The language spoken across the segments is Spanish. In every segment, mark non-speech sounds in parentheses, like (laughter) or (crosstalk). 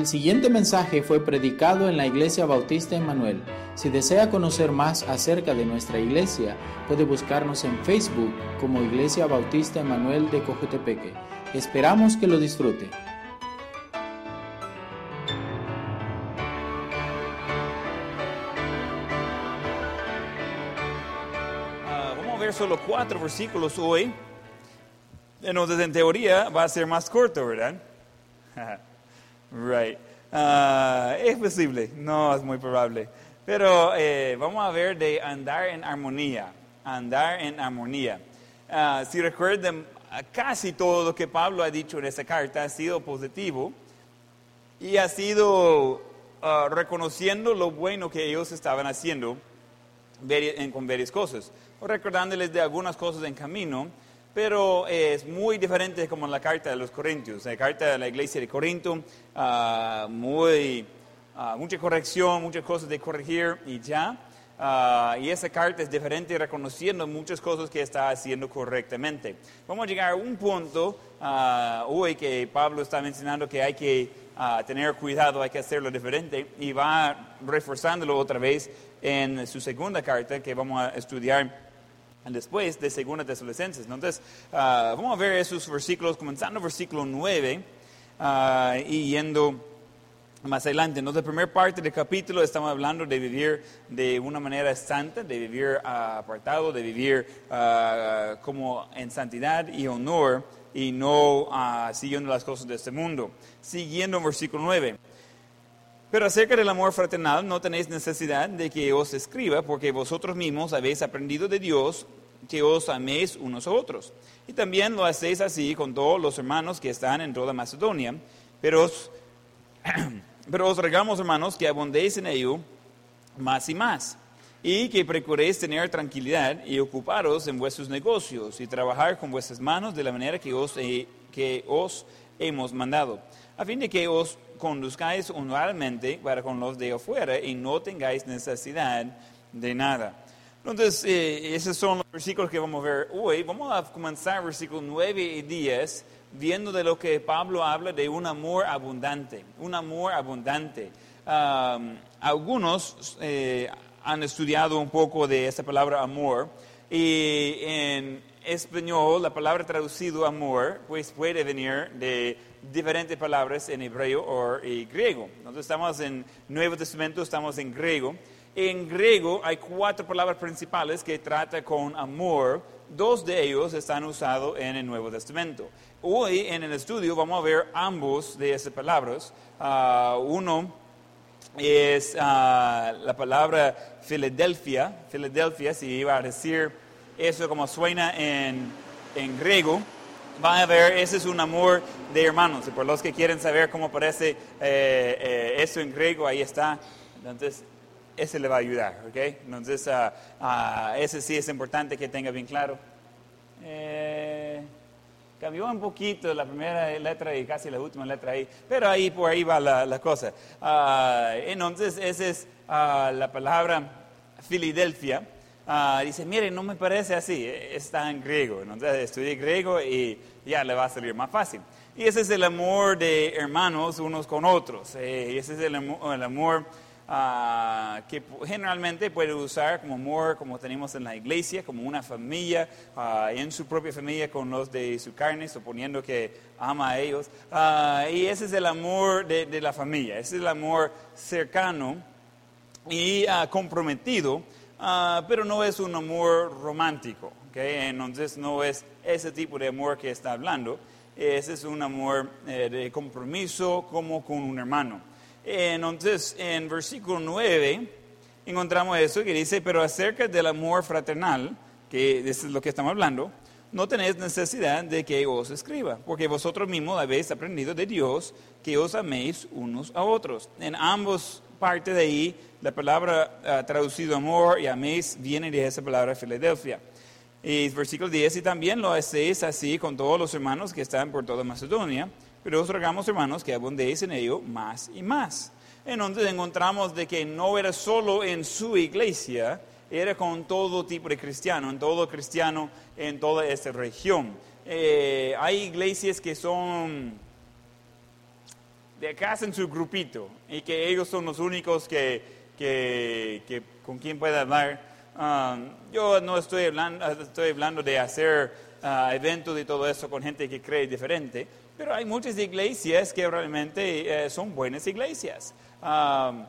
El siguiente mensaje fue predicado en la Iglesia Bautista Emanuel. Si desea conocer más acerca de nuestra iglesia, puede buscarnos en Facebook como Iglesia Bautista Emanuel de Cojutepeque. Esperamos que lo disfrute. Ah, vamos a ver solo cuatro versículos hoy. Entonces, en teoría, va a ser más corto, ¿verdad? (laughs) right. Ah, es posible, no es muy probable. Pero eh, vamos a ver de andar en armonía. Andar en armonía. Ah, si recuerdan, casi todo lo que Pablo ha dicho en esa carta ha sido positivo y ha sido ah, reconociendo lo bueno que ellos estaban haciendo con varias cosas, o recordándoles de algunas cosas en camino, pero es muy diferente como en la carta de los Corintios, la carta de la iglesia de Corinto, ah, muy, ah, mucha corrección, muchas cosas de corregir y ya. Ah, y esa carta es diferente reconociendo muchas cosas que está haciendo correctamente. Vamos a llegar a un punto hoy que Pablo está mencionando que hay que tener cuidado, hay que hacerlo diferente y va reforzándolo otra vez en su segunda carta que vamos a estudiar después de Segunda Tesalonicenses. Entonces, ah, vamos a ver esos versículos, comenzando versículo 9 ah, y yendo más adelante. Entonces, la primera parte del capítulo estamos hablando de vivir de una manera santa, de vivir ah, apartado, de vivir como en santidad y honor y no siguiendo las cosas de este mundo. Siguiendo en versículo 9. Pero acerca del amor fraternal no tenéis necesidad de que os escriba, porque vosotros mismos habéis aprendido de Dios que os améis unos a otros. Y también lo hacéis así con todos los hermanos que están en toda Macedonia. Pero os, (clears throat) pero os rogamos, hermanos, que abundéis en ello más y más, y que procuréis tener tranquilidad y ocuparos en vuestros negocios y trabajar con vuestras manos de la manera que os, que os hemos mandado, a fin de que os conduzcáis honorablemente para con los de afuera y no tengáis necesidad de nada. Entonces, eh, esos son los versículos que vamos a ver hoy. Vamos a comenzar versículos 9 y 10, viendo de lo que Pablo habla de un amor abundante, un amor abundante. Um, algunos eh, han estudiado un poco de esa palabra amor y en español la palabra traducido amor pues puede venir de diferentes palabras en hebreo o griego. Entonces estamos en Nuevo Testamento, estamos en griego. En griego hay cuatro palabras principales que tratan con amor. Dos de ellos están usados en el Nuevo Testamento. Hoy en el estudio vamos a ver ambos de esas palabras. Ah, uno es ah, la palabra Filadelfia. Filadelfia, si iba a decir eso como suena en, en griego, van a ver, ese es un amor de hermanos. Y por los que quieren saber cómo parece eh, eh, eso en griego, ahí está. Entonces, ese le va a ayudar, ¿ok? Entonces, ah, ah, ese sí es importante que tenga bien claro. Eh, Cambió un poquito la primera letra y casi la última letra ahí, pero ahí por ahí va la, la cosa. Ah, entonces, esa es la palabra Filadelfia. Ah, dice, mire, no me parece así, está en griego. Entonces, estudié griego y ya le va a salir más fácil. Y ese es el amor de hermanos unos con otros. Eh, ese es el, el amor ah, que generalmente puede usar como amor, como tenemos en la iglesia, como una familia, ah, en su propia familia con los de su carne, suponiendo que ama a ellos. Y ese es el amor de, de la familia, ese es el amor cercano y comprometido, ah, pero no es un amor romántico. ¿ok? Entonces no es ese tipo de amor que está hablando. Ese es un amor eh, de compromiso como con un hermano. Entonces, en versículo 9 encontramos eso que dice, pero acerca del amor fraternal, que es lo que estamos hablando, no tenéis necesidad de que os escriba, porque vosotros mismos habéis aprendido de Dios que os améis unos a otros. En ambos partes de ahí, la palabra ah, traducido amor y améis viene de esa palabra Filadelfia. Y versículo 10, y también lo hacéis así con todos los hermanos que están por toda Macedonia, pero os rogamos, hermanos, que abundéis en ello más y más. Entonces encontramos de que no era solo en su iglesia, era con todo tipo de cristiano, en todo cristiano en toda esta región. Eh, hay iglesias que son de casa en su grupito y que ellos son los únicos que, que, que con quien puede hablar. Um, yo no estoy hablando, estoy hablando de hacer uh, eventos y todo eso con gente que cree diferente, pero hay muchas iglesias que realmente eh, son buenas iglesias. Um,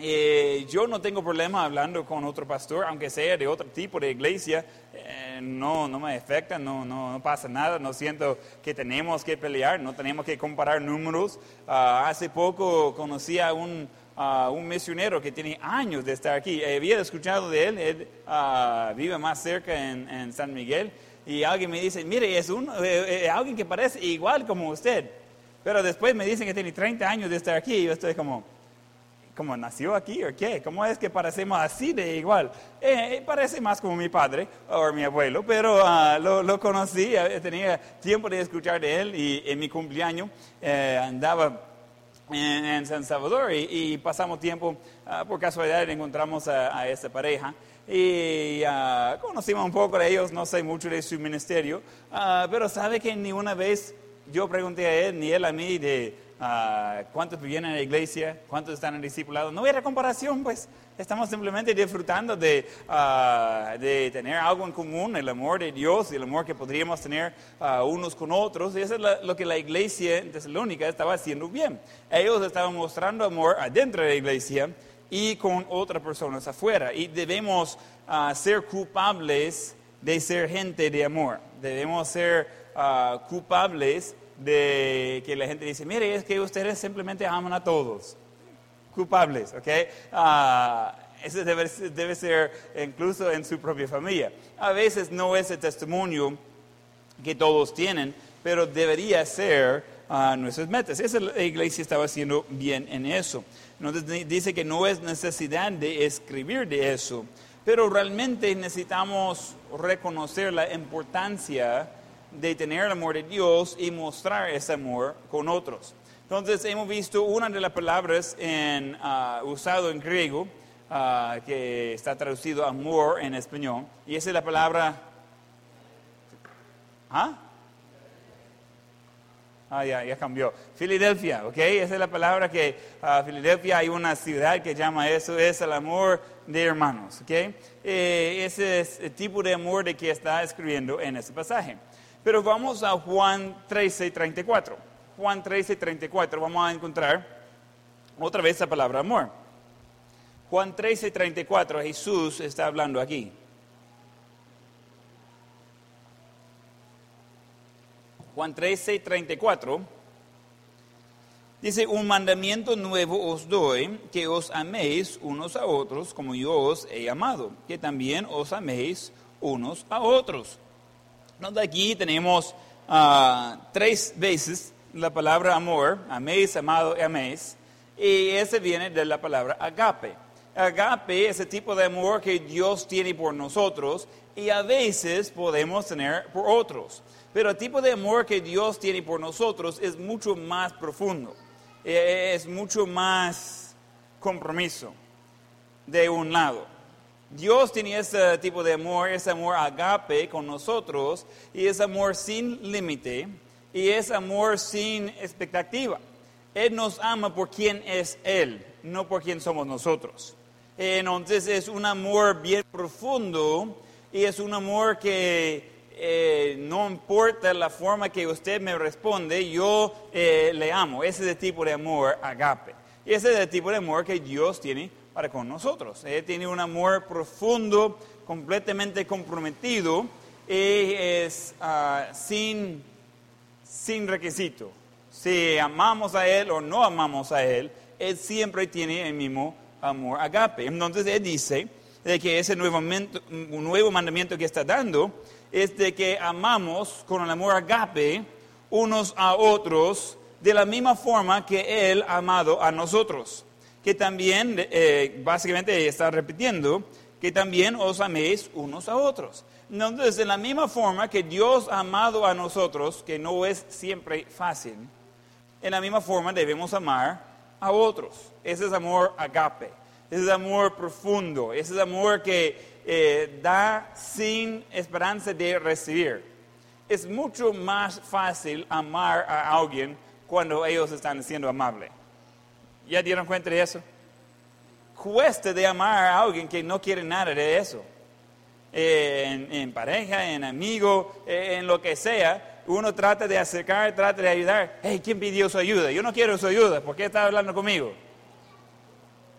eh, yo no tengo problema hablando con otro pastor, aunque sea de otro tipo de iglesia, eh, no, no me afecta, no, no, no, pasa nada, no siento que tenemos que pelear, no tenemos que comparar números. Ah, hace poco conocí a un, un, misionero que tiene años de estar aquí, eh, había escuchado de él, él uh, vive más cerca en, en, San Miguel, y alguien me dice, mire, es un, alguien que parece igual como usted, pero después me dicen que tiene 30 años de estar aquí, y yo estoy como ¿Cómo nació aquí o qué? ¿Cómo es que parecemos así de igual? Eh, eh parece más como mi padre o mi abuelo, pero uh, lo, lo, conocí, eh, tenía tiempo de escuchar de él y en mi cumpleaños eh, andaba en, en, San Salvador y, y pasamos tiempo, uh, por casualidad encontramos a, a esta pareja y uh, conocimos un poco de ellos, no sé mucho de su ministerio, pero sabe que ni una vez yo pregunté a él, ni él a mí, de uh, cuántos vienen a la iglesia, cuántos están en discipulado. No era comparación, pues estamos simplemente disfrutando de, uh, de tener algo en común, el amor de Dios y el amor que podríamos tener uh, unos con otros. Y eso es lo que la iglesia en Tesalónica estaba haciendo bien. Ellos estaban mostrando amor adentro de la iglesia y con otras personas afuera. Y debemos ser culpables de ser gente de amor. Debemos ser culpables de que la gente dice, mire, es que ustedes simplemente aman a todos. Culpables, ¿ok? Uh, eso debe, debe, ser incluso en su propia familia. A veces no es el testimonio que todos tienen, pero debería ser uh, nuestras metas. Esa iglesia estaba haciendo bien en eso. Entonces dice que no es necesidad de escribir de eso, pero realmente necesitamos reconocer la importancia de tener el amor de Dios y mostrar ese amor con otros. Entonces hemos visto una de las palabras en, uh, usado en griego uh, que está traducido amor en español y esa es la palabra ¿Ah? Ah, ya, ya cambió. Filadelfia, ¿ok? Esa es la palabra que uh, Filadelfia hay una ciudad que llama eso, es el amor de hermanos, ¿ok? Eh, ese es el tipo de amor de que está escribiendo en ese pasaje. Pero vamos a Juan 13, 34. Juan 13, 34, vamos a encontrar otra vez la palabra amor. Juan 13, 34, Jesús está hablando aquí. Juan 13, 34. Dice, un mandamiento nuevo os doy, que os améis unos a otros como yo os he amado, que también os améis unos a otros. Entonces aquí tenemos uh, tres veces la palabra amor, améis, amado y améis, y ese viene de la palabra agape. Agape es el tipo de amor que Dios tiene por nosotros y a veces podemos tener por otros. Pero el tipo de amor que Dios tiene por nosotros es mucho más profundo, e, es mucho más compromiso de un lado. Dios tiene ese tipo de amor, ese amor agape con nosotros, y es amor sin límite, y es amor sin expectativa. Él nos ama por quien es Él, no por quien somos nosotros. Entonces es un amor bien profundo y es un amor que eh, no importa la forma que usted me responde, yo eh, le amo. Ese es el tipo de amor agape. Y ese es el tipo de amor que Dios tiene para con nosotros. Él tiene un amor profundo, completamente comprometido y es ah, sin, sin requisito. Si amamos a Él o no amamos a Él, Él siempre tiene el mismo amor agape. Entonces Él dice de que ese nuevo, un nuevo mandamiento que está dando es de que amamos con el amor agape unos a otros de la misma forma que Él ha amado a nosotros que también, eh, básicamente está repitiendo, que también os améis unos a otros. Entonces, de la misma forma que Dios ha amado a nosotros, que no es siempre fácil, en la misma forma debemos amar a otros. Ese es amor agape, ese es amor profundo, ese es amor que eh, da sin esperanza de recibir. Es mucho más fácil amar a alguien cuando ellos están siendo amables. ¿Ya dieron cuenta de eso? Cuesta de amar a alguien que no quiere nada de eso. Eh, en, pareja, en amigo, eh, en lo que sea, uno trata de acercar, trata de ayudar. Hey, ¿quién pidió su ayuda? Yo no quiero su ayuda. ¿Por qué está hablando conmigo?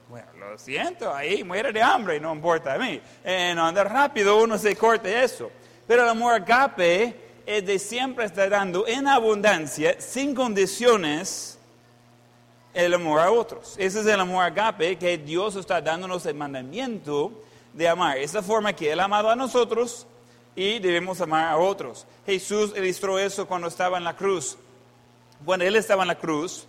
Bueno, lo siento, ahí muere de hambre, no importa a mí. En andar rápido uno se corta eso. Pero el amor agape es de siempre estar dando en abundancia, sin condiciones, el amor a otros. Ese es el amor agape que Dios está dándonos el mandamiento de amar. Esa forma que Él ha amado a nosotros y debemos amar a otros. Jesús ilustró eso cuando estaba en la cruz. Cuando Él estaba en la cruz,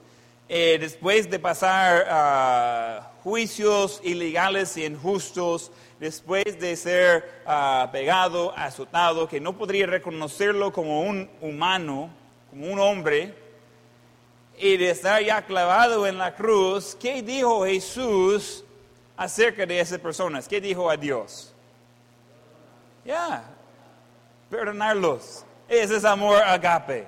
eh, después de pasar ah, juicios ilegales y injustos, después de ser uh, pegado, azotado, que no podría reconocerlo como un humano, como un hombre, y de estar ya clavado en la cruz, ¿qué dijo Jesús acerca de esas personas? ¿Qué dijo a Dios? Ya, perdonarlos. Ese es amor agape.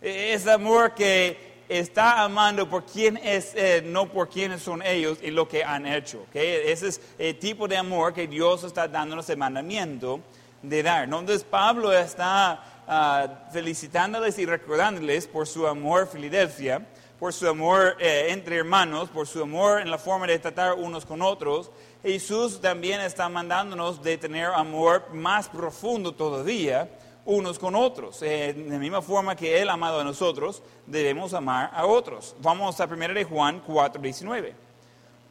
Es amor que está amando por quién es Él, no por quiénes son ellos y lo que han hecho. Ese es el tipo de amor que Dios está dándonos el mandamiento de dar. Entonces Pablo está uh, felicitándoles y recordándoles por su amor Filadelfia, por su amor eh, entre hermanos, por su amor en la forma de tratar unos con otros. Jesús también está mandándonos de tener amor más profundo todavía unos con otros. Eh, de la misma forma que Él ha amado a nosotros, debemos amar a otros. Vamos a 1 de Juan 4, 19.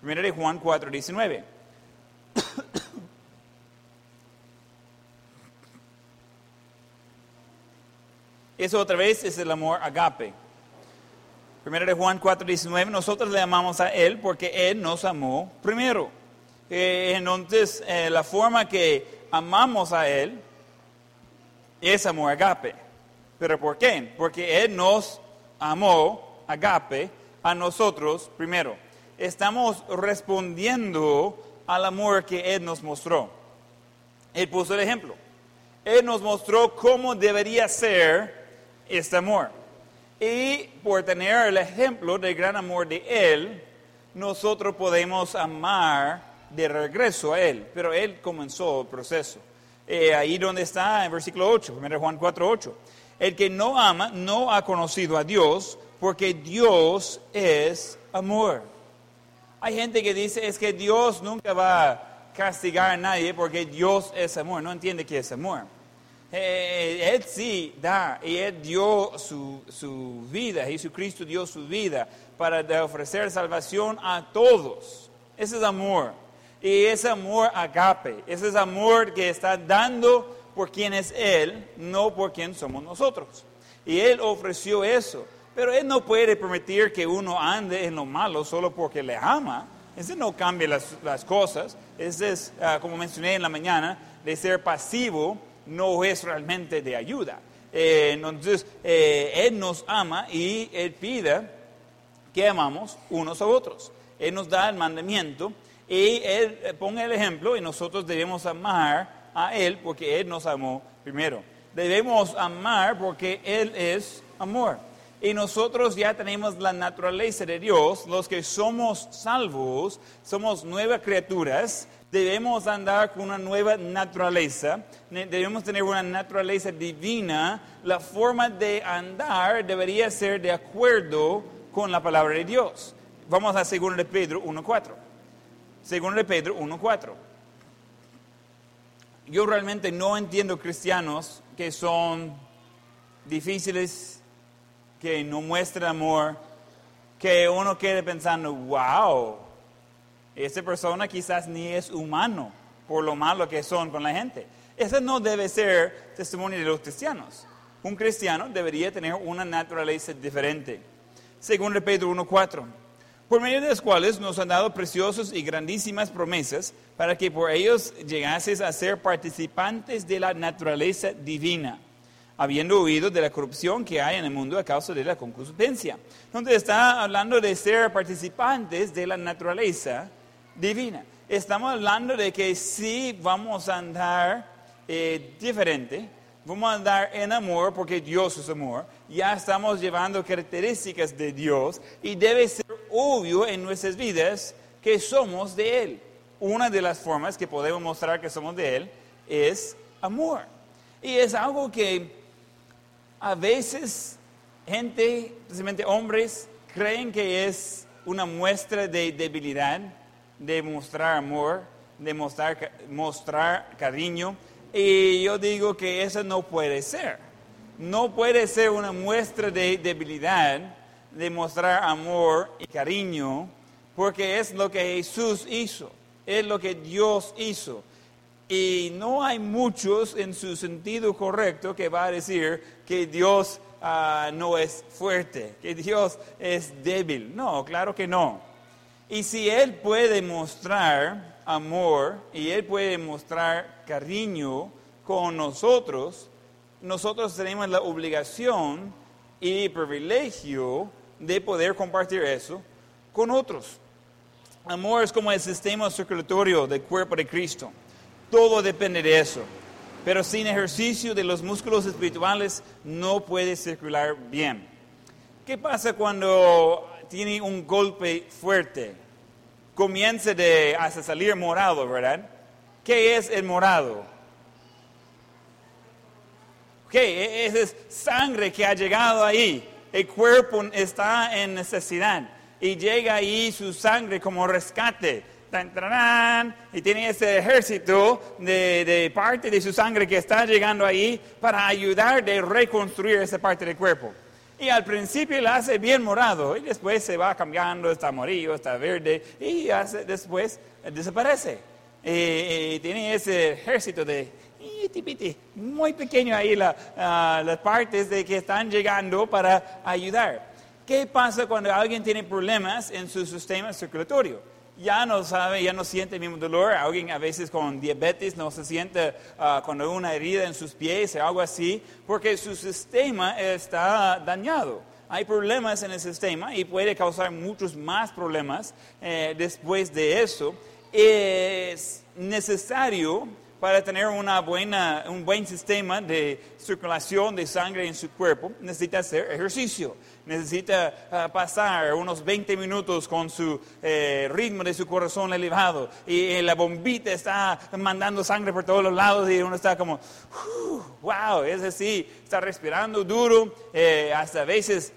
1 de Juan 4, Eso otra vez es el amor agape. Primero de Juan 4, 19, nosotros le amamos a Él porque Él nos amó primero. Eh, entonces, eh, la forma que amamos a Él es amor agape. ¿Pero por qué? Porque Él nos amó agape a nosotros primero. Estamos respondiendo al amor que Él nos mostró. Él puso el ejemplo. Él nos mostró cómo debería ser este amor. Y por tener el ejemplo del gran amor de Él, nosotros podemos amar de regreso a Él. Pero Él comenzó el proceso. Eh, ahí donde está en versículo 8, 1 Juan 4, 8. El que no ama no ha conocido a Dios porque Dios es amor. Hay gente que dice es que Dios nunca va a castigar a nadie porque Dios es amor. No entiende qué es amor. Eh, él sí da y Él dio su, su, vida, Jesucristo dio su vida para ofrecer salvación a todos. Ese es amor. Y ese amor agape, ese es amor que está dando por quien es Él, no por quien somos nosotros. Y Él ofreció eso. Pero Él no puede permitir que uno ande en lo malo solo porque le ama. Ese no cambia las, las cosas. Ese es, ah, como mencioné en la mañana, de ser pasivo no es realmente de ayuda. Eh, entonces, eh, Él nos ama y Él pide que amamos unos a otros. Él nos da el mandamiento y Él pone el ejemplo y nosotros debemos amar a Él porque Él nos amó primero. Debemos amar porque Él es amor. Y nosotros ya tenemos la naturaleza de Dios, los que somos salvos, somos nuevas criaturas, debemos andar con una nueva naturaleza, debemos tener una naturaleza divina, la forma de andar debería ser de acuerdo con la palabra de Dios. Vamos a 2 de Pedro 1.4. 2 de Pedro 1.4. Yo realmente no entiendo cristianos que son difíciles, que no muestran amor, que uno quede pensando, wow, esa persona quizás ni es humano por lo malo que son con la gente. Ese no debe ser testimonio de los cristianos. Un cristiano debería tener una naturaleza diferente. Según Pedro 1.4, por medio de los cuales nos han dado preciosas y grandísimas promesas para que por ellos llegases a ser participantes de la naturaleza divina, habiendo oído de la corrupción que hay en el mundo a causa de la concupiscencia. Donde está hablando de ser participantes de la naturaleza divina. Estamos hablando de que sí vamos a andar eh, diferente, vamos a andar en amor porque Dios es amor. Ya estamos llevando características de Dios y debe ser obvio en nuestras vidas que somos de Él. Una de las formas que podemos mostrar que somos de Él es amor. Y es algo que a veces gente, especialmente hombres, creen que es una muestra de debilidad, de mostrar amor, de mostrar, cariño. Y yo digo que eso no puede ser. No puede ser una muestra de debilidad, de mostrar amor y cariño, porque es lo que Jesús hizo, es lo que Dios hizo. Y no hay muchos en su sentido correcto que va a decir que Dios ah, no es fuerte, que Dios es débil. No, claro que no. Y si Él puede mostrar amor y Él puede mostrar cariño con nosotros, nosotros tenemos la obligación y privilegio de poder compartir eso con otros. Amor es como el sistema circulatorio del cuerpo de Cristo. Todo depende de eso. Pero sin ejercicio de los músculos espirituales no puede circular bien. ¿Qué pasa cuando tiene un golpe fuerte? Comienza de, hasta salir morado, ¿verdad? ¿Qué es el morado? ¿Qué? Es sangre que ha llegado ahí. El cuerpo está en necesidad y llega ahí su sangre como rescate y tiene ese ejército de, parte de su sangre que está llegando ahí para ayudar de reconstruir esa parte del cuerpo. Y al principio lo hace bien morado y después se va cambiando, está amarillo, está verde y después desaparece. Y, tiene ese ejército de muy pequeño ahí ah, las partes de que están llegando para ayudar. ¿Qué pasa cuando alguien tiene problemas en su sistema circulatorio? Ya no sabe, ya no siente el mismo dolor. Alguien a veces con diabetes no se siente uh, cuando hay una herida en sus pies o algo así, porque su sistema está dañado. Hay problemas en el sistema y puede causar muchos más problemas eh, después de eso. Es necesario para tener una buena, un buen sistema de circulación de sangre en su cuerpo, necesita hacer ejercicio necesita ah, pasar unos 20 minutos con su eh, ritmo de su corazón elevado. Y eh, la bombita está mandando sangre por todos los lados y uno está como, wow, es así, está respirando duro, eh, hasta a veces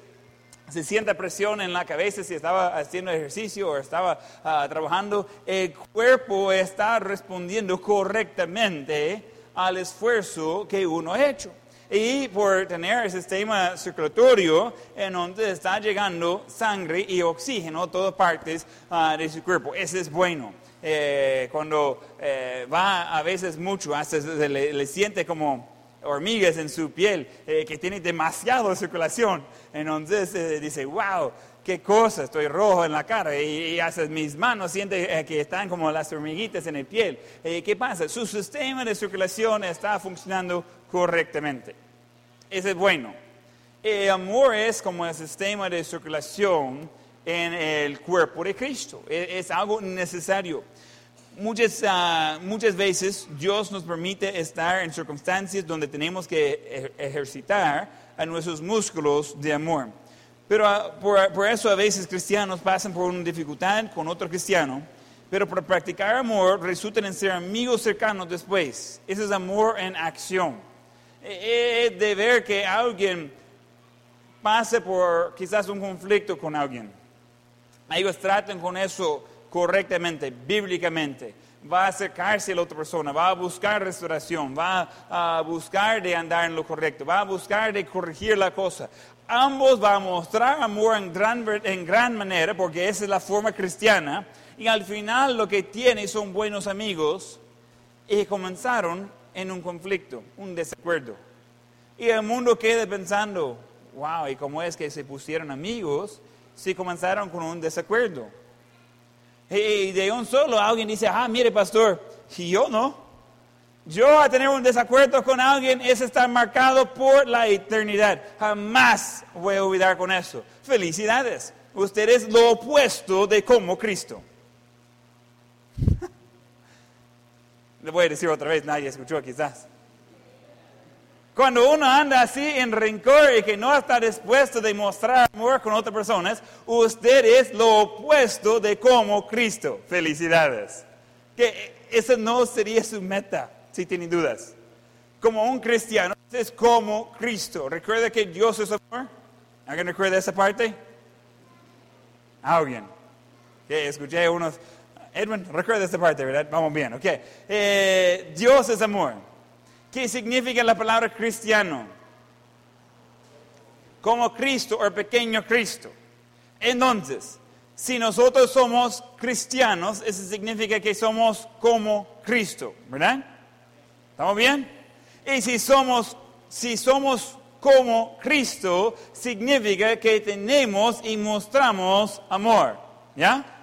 se siente presión en la cabeza si estaba haciendo ejercicio o estaba ah, trabajando, el cuerpo está respondiendo correctamente al esfuerzo que uno ha hecho y por tener el sistema circulatorio en donde está llegando sangre y oxígeno a todas partes ah, de su cuerpo. Eso es bueno. Eh, cuando eh, va a veces mucho, hasta se le, siente como hormigas en su piel, eh, que tiene demasiada circulación. Entonces dice, wow, qué cosa, estoy rojo en la cara y, y mis manos siente que están como las hormiguitas en el piel. ¿Qué pasa? Su sistema de circulación está funcionando correctamente. Ese es bueno. El amor es como el sistema de circulación en el cuerpo de Cristo. E, es, algo necesario. Muchas, ah, muchas veces Dios nos permite estar en circunstancias donde tenemos que ejercitar a nuestros músculos de amor. Pero ah, por, por, eso a veces cristianos pasan por una dificultad con otro cristiano, pero por practicar amor resultan en ser amigos cercanos después. Ese es amor en acción es de ver que alguien pase por quizás un conflicto con alguien. Ellos tratan con eso correctamente, bíblicamente. Va a acercarse a la otra persona, va a buscar restauración, va a buscar de andar en lo correcto, va a buscar de corregir la cosa. Ambos van a mostrar amor en gran, en gran manera, porque esa es la forma cristiana, y al final lo que tienen son buenos amigos y comenzaron en un conflicto, un desacuerdo. Y el mundo queda pensando, wow, ¿y cómo es que se pusieron amigos si comenzaron con un desacuerdo? Y de un solo alguien dice, ah, mire pastor, y yo no. Yo a tener un desacuerdo con alguien es estar marcado por la eternidad. Jamás voy a olvidar con eso. Felicidades. Usted es lo opuesto de como Cristo. (laughs) Le voy a decir otra vez, nadie escuchó quizás. Cuando uno anda así en rencor y que no está dispuesto a demostrar amor con otras personas, usted es lo opuesto de como Cristo. Felicidades. Que esa no sería su meta, si tienen dudas. Como un cristiano, es como Cristo. ¿Recuerda que Dios es amor? ¿Alguien recuerda esa parte? ¿Alguien? Que escuché unos... Edwin, recuerda esta parte, ¿verdad? Vamos bien, ok. Eh, Dios es amor. ¿Qué significa la palabra cristiano? Como Cristo o pequeño Cristo. Entonces, si nosotros somos cristianos, eso significa que somos como Cristo, ¿verdad? ¿Estamos bien? Y si somos, si somos como Cristo, significa que tenemos y mostramos amor, ¿ya?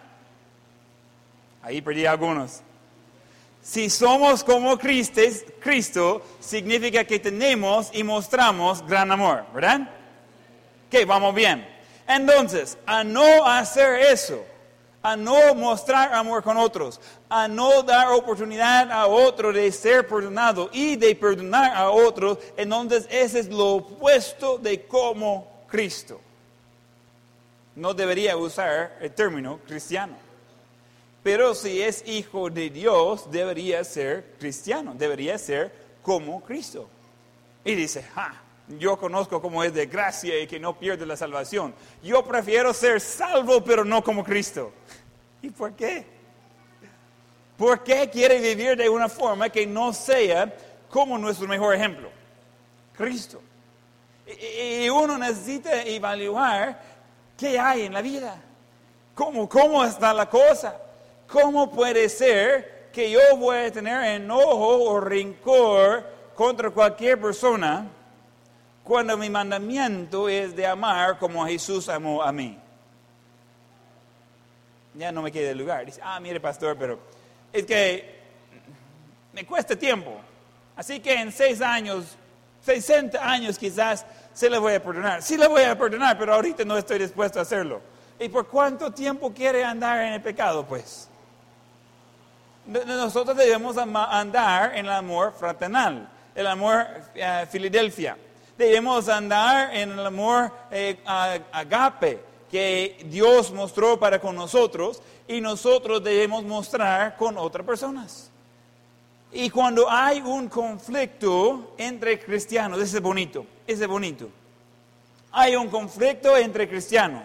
Ahí perdí algunos. Si somos como Cristo, Cristo, significa que tenemos y mostramos gran amor, ¿verdad? Que vamos bien. Entonces, a no hacer eso, a no mostrar amor con otros, a no dar oportunidad a otro de ser perdonado y de perdonar a otros, entonces ese es lo opuesto de como Cristo. No debería usar el término cristiano. Pero si es hijo de Dios, debería ser cristiano, debería ser como Cristo. Y dice, yo conozco cómo es de gracia y que no pierde la salvación. Yo prefiero ser salvo, pero no como Cristo. ¿Y por qué? ¿Por qué quiere vivir de una forma que no sea como nuestro mejor ejemplo? Cristo. Y uno necesita evaluar qué hay en la vida. ¿Cómo, cómo está la cosa? ¿Cómo puede ser que yo voy a tener enojo o rencor contra cualquier persona cuando mi mandamiento es de amar como Jesús amó a mí? Ya no me queda lugar. Dice, ah, mire pastor, pero es que me cuesta tiempo. Así que en seis años, 60 años quizás, se le voy a perdonar. Sí le voy a perdonar, pero ahorita no estoy dispuesto a hacerlo. ¿Y por cuánto tiempo quiere andar en el pecado, pues? Nosotros debemos andar en el amor fraternal, el amor uh, Filadelfia. Debemos andar en el amor eh, agape que Dios mostró para con nosotros y nosotros debemos mostrar con otras personas. Y cuando hay un conflicto entre cristianos, ese es bonito, ese es bonito. Hay un conflicto entre cristianos.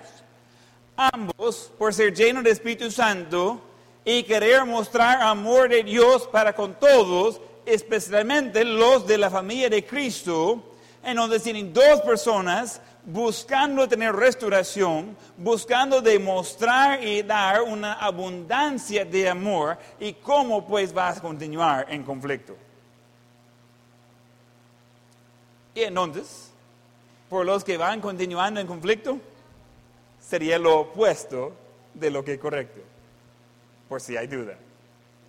Ambos, por ser llenos de Espíritu Santo, y querer mostrar amor de Dios para con todos, especialmente los de la familia de Cristo, en donde tienen dos personas buscando tener restauración, buscando demostrar y dar una abundancia de amor y cómo pues vas a continuar en conflicto. Y entonces, por los que van continuando en conflicto, sería lo opuesto de lo que es correcto por si hay duda.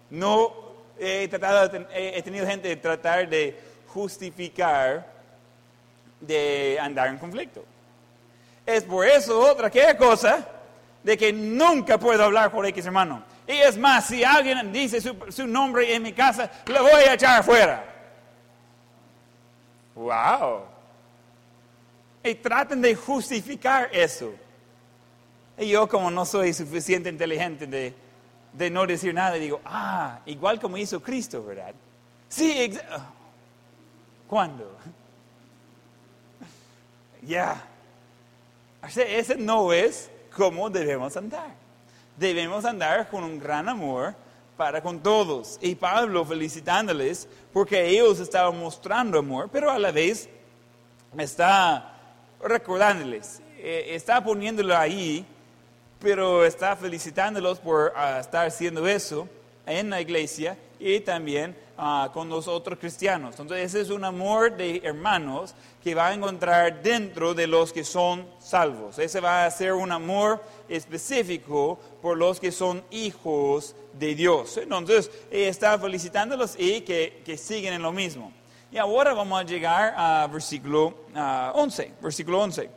No he, tratado, he tenido gente de tratar de justificar de andar en conflicto. Es por eso otra cosa de que nunca puedo hablar por X hermano. Y es más, si alguien dice su, su nombre en mi casa, lo voy a echar afuera. ¡Wow! Y traten de justificar eso. Y yo como no soy suficiente inteligente de de no decir nada, digo, ah, igual como hizo Cristo, ¿verdad? Sí, (laughs) ¿cuándo? (laughs) Ya. Ese no es como debemos andar. Debemos andar con un gran amor para con todos. Y Pablo felicitándoles porque ellos estaban mostrando amor, pero a la vez está recordándoles, eh, está poniéndolo ahí pero está felicitándolos por ah, estar haciendo eso en la iglesia y también ah, con los otros cristianos. Entonces ese es un amor de hermanos que va a encontrar dentro de los que son salvos. Ese va a ser un amor específico por los que son hijos de Dios. Entonces está felicitándolos y que, que siguen en lo mismo. Y ahora vamos a llegar a versículo 11, ah, versículo 11.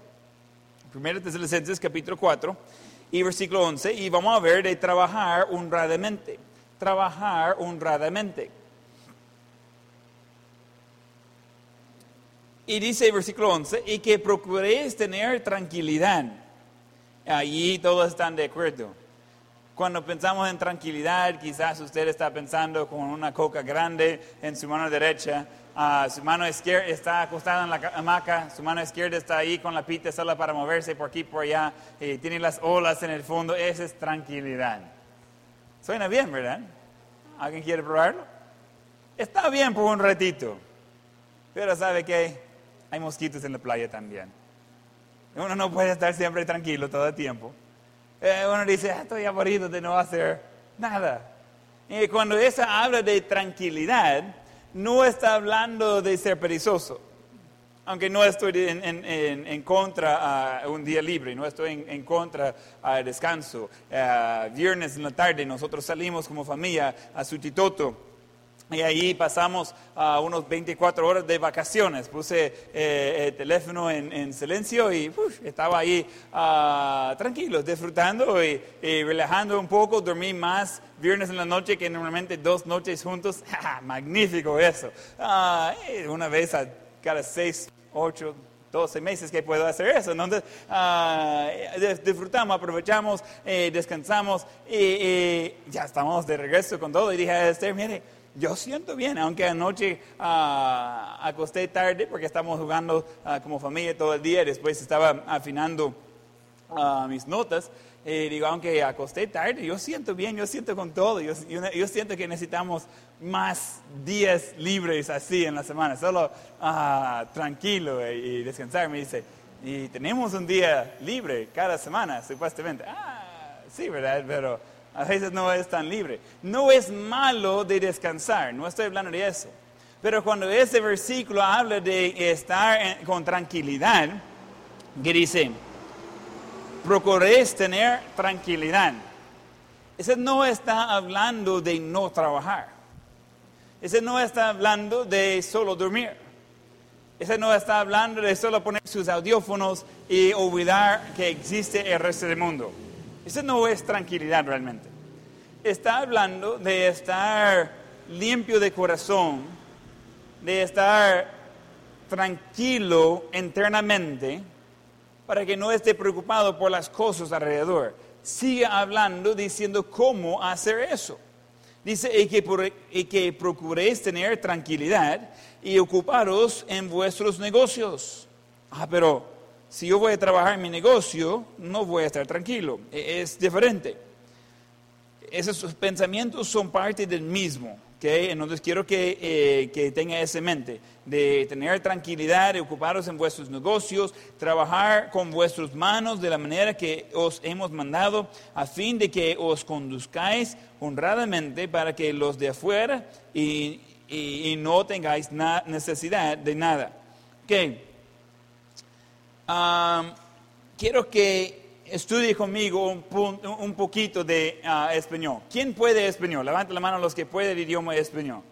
Primero Tesalonicenses capítulo 4 y versículo 11, y vamos a ver de trabajar honradamente. Trabajar honradamente. Y dice versículo 11, y que procuréis tener tranquilidad. Allí todos están de acuerdo. Cuando pensamos en tranquilidad, quizás usted está pensando con una coca grande en su mano derecha, ah, su mano izquierda está acostada en la hamaca, su mano izquierda está ahí con la pita sola para moverse por aquí por allá, y tiene las olas en el fondo. Esa es tranquilidad. Suena bien, ¿verdad? ¿Alguien quiere probarlo? Está bien por un ratito, pero ¿sabe qué? hay mosquitos en la playa también. Uno no puede estar siempre tranquilo todo el tiempo. Eh, uno dice, ah, estoy aburrido de no hacer nada. Y cuando esa habla de tranquilidad, no está hablando de ser perezoso. Aunque no estoy en, contra a un día libre, no estoy en, contra al descanso. Eh, viernes en la tarde nosotros salimos como familia a Sutitoto y ahí pasamos uh, unos 24 horas de vacaciones. Puse eh, el teléfono en, silencio y estaba ahí uh, tranquilo, disfrutando y, relajando un poco. Dormí más viernes en la noche que normalmente dos noches juntos. (laughs) Magnífico eso. Uh, una vez a cada seis, ocho, 12 meses que puedo hacer eso. Entonces, disfrutamos, aprovechamos, eh, descansamos y, ya estamos de regreso con todo. Y dije a Esther, mire, yo siento bien, aunque anoche ah, acosté tarde porque estamos jugando ah, como familia todo el día, después estaba afinando ah, mis notas. Y digo, aunque acosté tarde, yo siento bien, yo siento con todo. Yo, siento que necesitamos más días libres así en la semana, solo tranquilo y, descansar. Me dice, y tenemos un día libre cada semana, supuestamente. Ah, sí, ¿verdad? Pero a veces no es tan libre. No es malo de descansar, no estoy hablando de eso. Pero cuando ese versículo habla de estar con tranquilidad, que dice, procuréis tener tranquilidad. Ese no está hablando de no trabajar. Ese no está hablando de solo dormir. Ese no está hablando de solo poner sus audiófonos y olvidar que existe el resto del mundo. Ese no es tranquilidad realmente. Está hablando de estar limpio de corazón, de estar tranquilo internamente, para que no esté preocupado por las cosas alrededor. Sigue hablando diciendo cómo hacer eso. Dice, y que, y que procuréis tener tranquilidad y ocuparos en vuestros negocios. Ah, pero si yo voy a trabajar en mi negocio, no voy a estar tranquilo. E-, es diferente. Esos pensamientos son parte del mismo. ¿okay? Entonces quiero que, eh, que tenga eso en mente, de tener tranquilidad, de ocuparos en vuestros negocios, trabajar con vuestras manos de la manera que os hemos mandado, a fin de que os conduzcáis honradamente para que los de afuera y, y, no tengáis necesidad de nada. Okay quiero que estudie conmigo un, un poquito de ah, español. ¿Quién puede español? Levante la mano los que pueden el idioma español.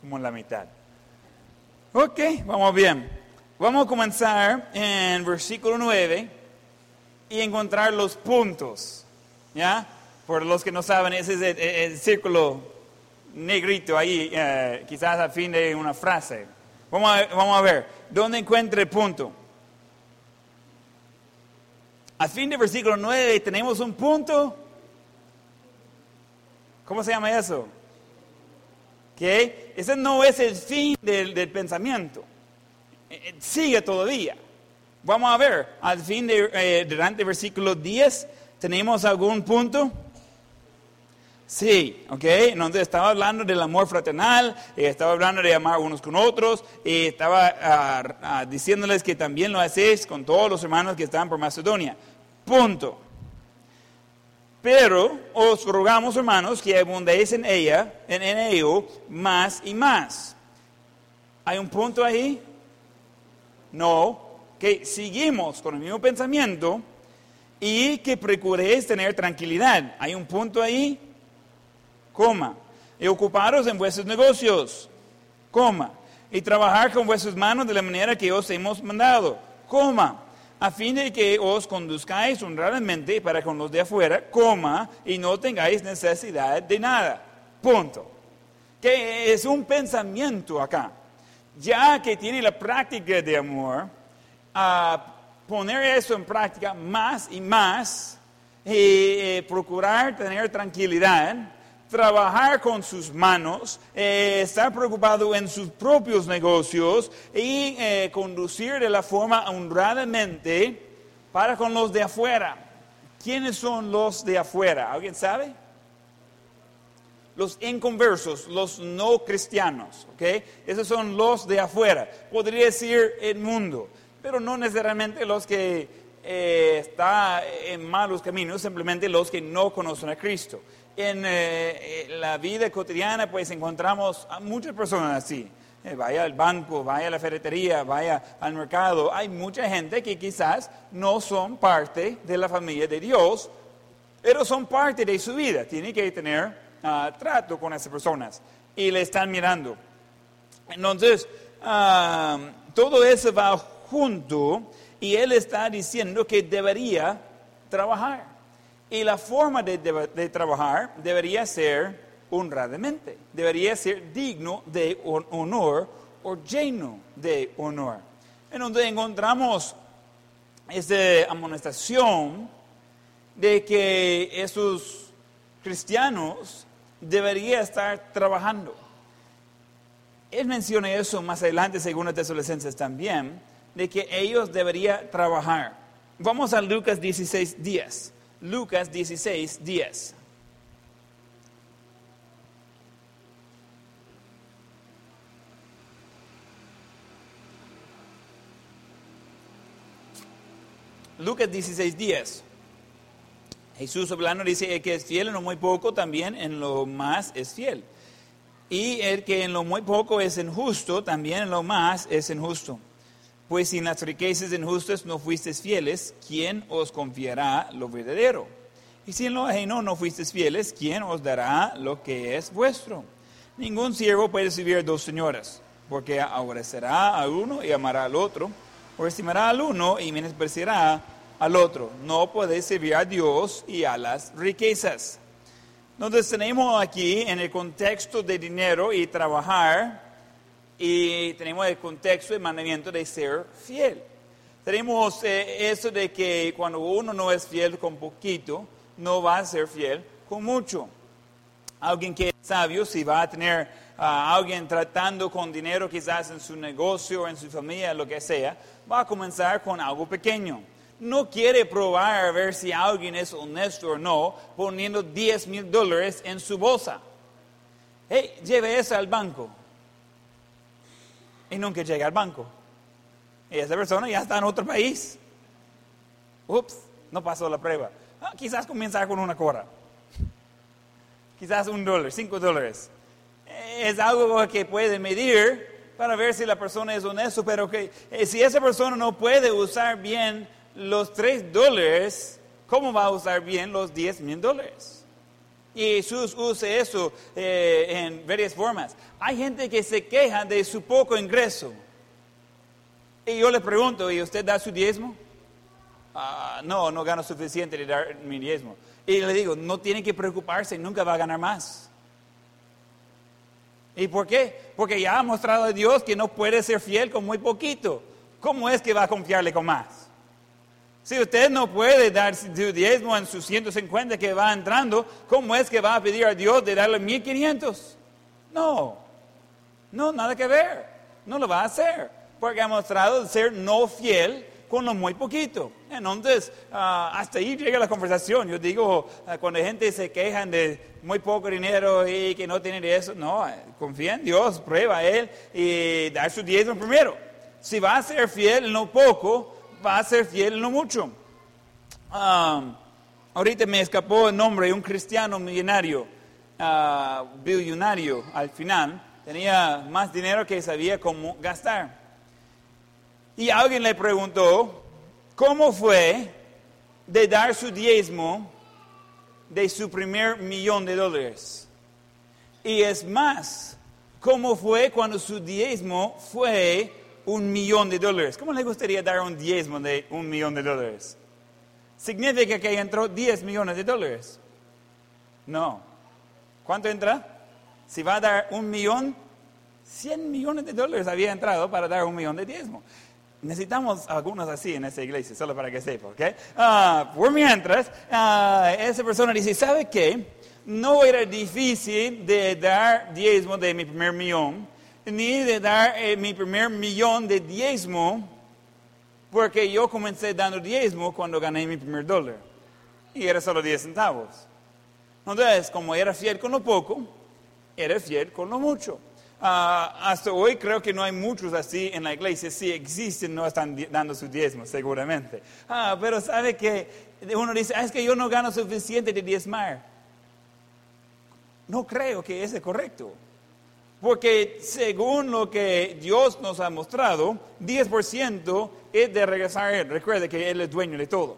Como la mitad. Ok, vamos bien. Vamos a comenzar en versículo 9 y encontrar los puntos. ¿Ya? Por los que no saben, ese es el, círculo negrito ahí, eh, quizás al fin de una frase. Vamos a, vamos a ver, ¿dónde encuentra el punto? Al fin del versículo 9 tenemos un punto. ¿Cómo se llama eso? Que ese no es el fin del, pensamiento. Eh, eh, sigue todavía. Vamos a ver, al fin de, eh, durante el versículo 10, ¿tenemos algún punto? Sí, ok. Entonces estaba hablando del amor fraternal, estaba hablando de amar unos con otros, estaba ah, ah, diciéndoles que también lo hacéis con todos los hermanos que están por Macedonia. Punto. Pero os rogamos, hermanos, que abundéis en ella, en, en ello, más y más. ¿Hay un punto ahí? No. Que seguimos con el mismo pensamiento y que procuréis tener tranquilidad. ¿Hay un punto ahí? Coma, y ocuparos en vuestros negocios, coma, y trabajar con vuestras manos de la manera que os hemos mandado, coma, a fin de que os conduzcáis honradamente para con los de afuera, coma, y no tengáis necesidad de nada, punto. Que es un pensamiento acá. ya que tiene la práctica de amor, a poner eso en práctica más y más y eh, procurar tener tranquilidad, trabajar con sus manos, eh, estar preocupado en sus propios negocios y eh, conducir de la forma honradamente para con los de afuera. ¿Quiénes son los de afuera? ¿Alguien sabe? Los inconversos, los no cristianos, ¿ok? Esos son los de afuera. Podría decir el mundo, pero no necesariamente los que eh, están en malos caminos, simplemente los que no conocen a Cristo. En eh, la vida cotidiana, pues encontramos a muchas personas así. Eh, vaya al banco, vaya a la ferretería, vaya al mercado. Hay mucha gente que quizás no son parte de la familia de Dios, pero son parte de su vida. Tiene que tener ah, trato con esas personas y le están mirando. Entonces, ah, todo eso va junto y él está diciendo que debería trabajar. Y la forma de, trabajar debería ser honradamente. Debería ser digno de honor o lleno de honor. En donde encontramos esta amonestación de que esos cristianos deberían estar trabajando. Él menciona eso más adelante, según los Tesalonicenses también, de que ellos deberían trabajar. Vamos a Lucas 16, 10. Lucas 16, 10. Lucas 16, 10. Jesús hablando dice que es fiel en lo muy poco, también en lo más es fiel. Y el que en lo muy poco es injusto, también en lo más es injusto. Pues si en las riquezas injustas no fuisteis fieles, ¿quién os confiará lo verdadero? Y si en lo ajeno no fuisteis fieles, ¿quién os dará lo que es vuestro? Ningún siervo puede servir dos señoras, porque aborrecerá a uno y amará al otro o estimará al uno y menospreciará al otro. No puede servir a Dios y a las riquezas. Entonces tenemos aquí en el contexto de dinero y trabajar, y tenemos el contexto de mandamiento de ser fiel. Tenemos eh, eso de que cuando uno no es fiel con poquito, no va a ser fiel con mucho. Alguien que es sabio, si va a tener a alguien tratando con dinero quizás en su negocio, en su familia, lo que sea, va a comenzar con algo pequeño. No quiere probar a ver si alguien es honesto o no poniendo 10 mil dólares en su bolsa. Hey, lleve eso al banco. Y nunca llega al banco. Y esa persona ya está en otro país. Ups, no pasó la prueba. Ah, quizás comenzar con una cora. Quizás un dólar, cinco dólares es algo que puede medir para ver si la persona es honesta, pero que eh, si esa persona no puede usar bien los 3 dólares, ¿cómo va a usar bien los 10 mil dólares? Y Jesús usa eso eh, en varias formas. Hay gente que se queja de su poco ingreso. Y yo le pregunto, ¿y usted da su diezmo? Ah, no, no gano suficiente de dar mi diezmo. Y le digo, no tiene que preocuparse, nunca va a ganar más. ¿Y por qué? Porque ya ha mostrado a Dios que no puede ser fiel con muy poquito. ¿Cómo es que va a confiarle con más? Si usted no puede dar su diezmo en sus 150 que va entrando, ¿cómo es que va a pedir a Dios de darle 1500? No, no, nada que ver. No lo va a hacer. Porque ha mostrado ser no fiel con lo muy poquito. Entonces, ah, hasta ahí llega la conversación. Yo digo, ah, cuando la gente se queja de muy poco dinero y que no tienen eso, no, eh, confía en Dios, prueba a Él y dar su diezmo primero. Si va a ser fiel en lo poco, va a ser fiel en lo mucho. ahorita me escapó el nombre de un cristiano millonario, uh, billonario al final. Tenía más dinero que sabía cómo gastar. Y alguien le preguntó, ¿cómo fue de dar su diezmo de su primer millón de dólares? Y es más, ¿cómo fue cuando su diezmo fue un millón de dólares? ¿Cómo le gustaría dar un diezmo de un millón de dólares? ¿Significa que entró 10 millones de dólares? No. ¿Cuánto entra? Si va a dar un millón, 100 millones de dólares había entrado para dar un millón de diezmo. Necesitamos algunos así en esa iglesia, solo para que sepa, ¿ok? Ah, por mientras, ah, esa persona dice, ¿sabe qué? No era difícil de dar diezmo de mi primer millón, ni de dar eh, mi primer millón de diezmo, porque yo comencé dando diezmo cuando gané mi primer dólar. Y era solo 10 centavos. Entonces, como era fiel con lo poco, era fiel con lo mucho. Ah, hasta hoy creo que no hay muchos así en la iglesia. Si existen, no están dando su diezmo, seguramente. Ah, pero sabe que uno dice, ah, es que yo no gano suficiente de diezmar. No creo que ese es correcto. Porque según lo que Dios nos ha mostrado, 10% es de regresar a Él. Recuerde que Él es dueño de todo.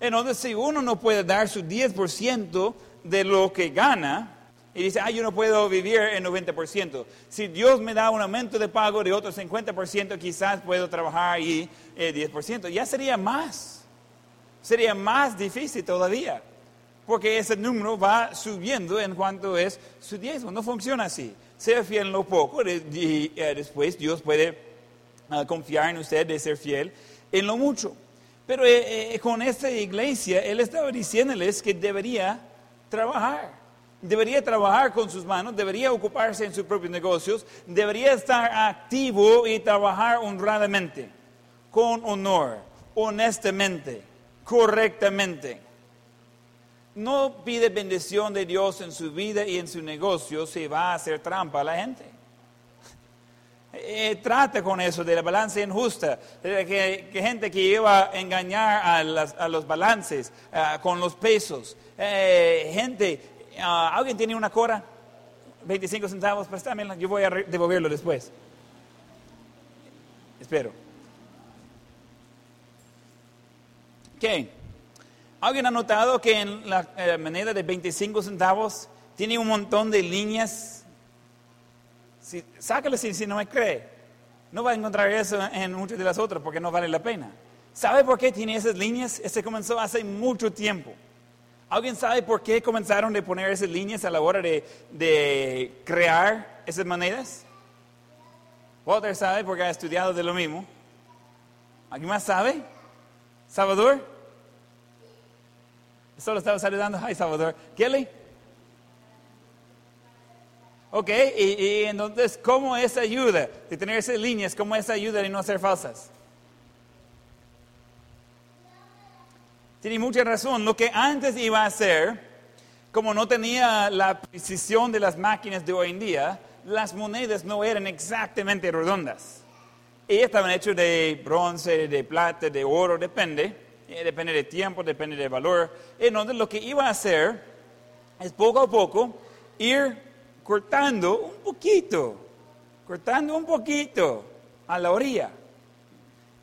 Entonces, si uno no puede dar su 10% de lo que gana, y dice, ah, yo no puedo vivir en 90%. Si Dios me da un aumento de pago de otro 50%, quizás puedo trabajar ahí eh, 10%. Ya sería más. Sería más difícil todavía. Porque ese número va subiendo en cuanto es su diezmo. No funciona así. Sea fiel en lo poco y eh, después Dios puede ah, confiar en usted de ser fiel en lo mucho. Pero eh, con esta iglesia, Él estaba diciéndoles que debería trabajar debería trabajar con sus manos, debería ocuparse en sus propios negocios, debería estar activo y trabajar honradamente, con honor, honestamente, correctamente. No pide bendición de Dios en su vida y en su negocio si va a hacer trampa a la gente. Eh, trata con eso de la balanza injusta, de que, gente que iba a engañar a, los balances ah, con los pesos, eh, gente Ah, ¿Alguien tiene una cora? 25 centavos, préstamela, yo voy a devolverlo después. Espero. ¿Qué? ¿Alguien ha notado que en la eh, moneda de 25 centavos tiene un montón de líneas? Si, si, no me cree. No va a encontrar eso en muchas de las otras porque no vale la pena. ¿Sabe por qué tiene esas líneas? Ese comenzó hace mucho tiempo. ¿Alguien sabe por qué comenzaron a poner esas líneas a la hora de, crear esas monedas? Walter sabe porque ha estudiado de lo mismo. ¿Alguien más sabe? ¿Salvador? Solo estaba saludando. Hi, Salvador. ¿Kelly? Ok, y, y, entonces, ¿cómo esa ayuda de tener esas líneas, cómo esa ayuda de no ser falsas? tiene mucha razón. Lo que antes iba a hacer, como no tenía la precisión de las máquinas de hoy en día, las monedas no eran exactamente redondas. Ellas estaban hechas de bronce, de plata, de oro, depende. Eh, depende del tiempo, depende del valor. Entonces lo que iba a hacer es poco a poco ir cortando un poquito, cortando un poquito a la orilla.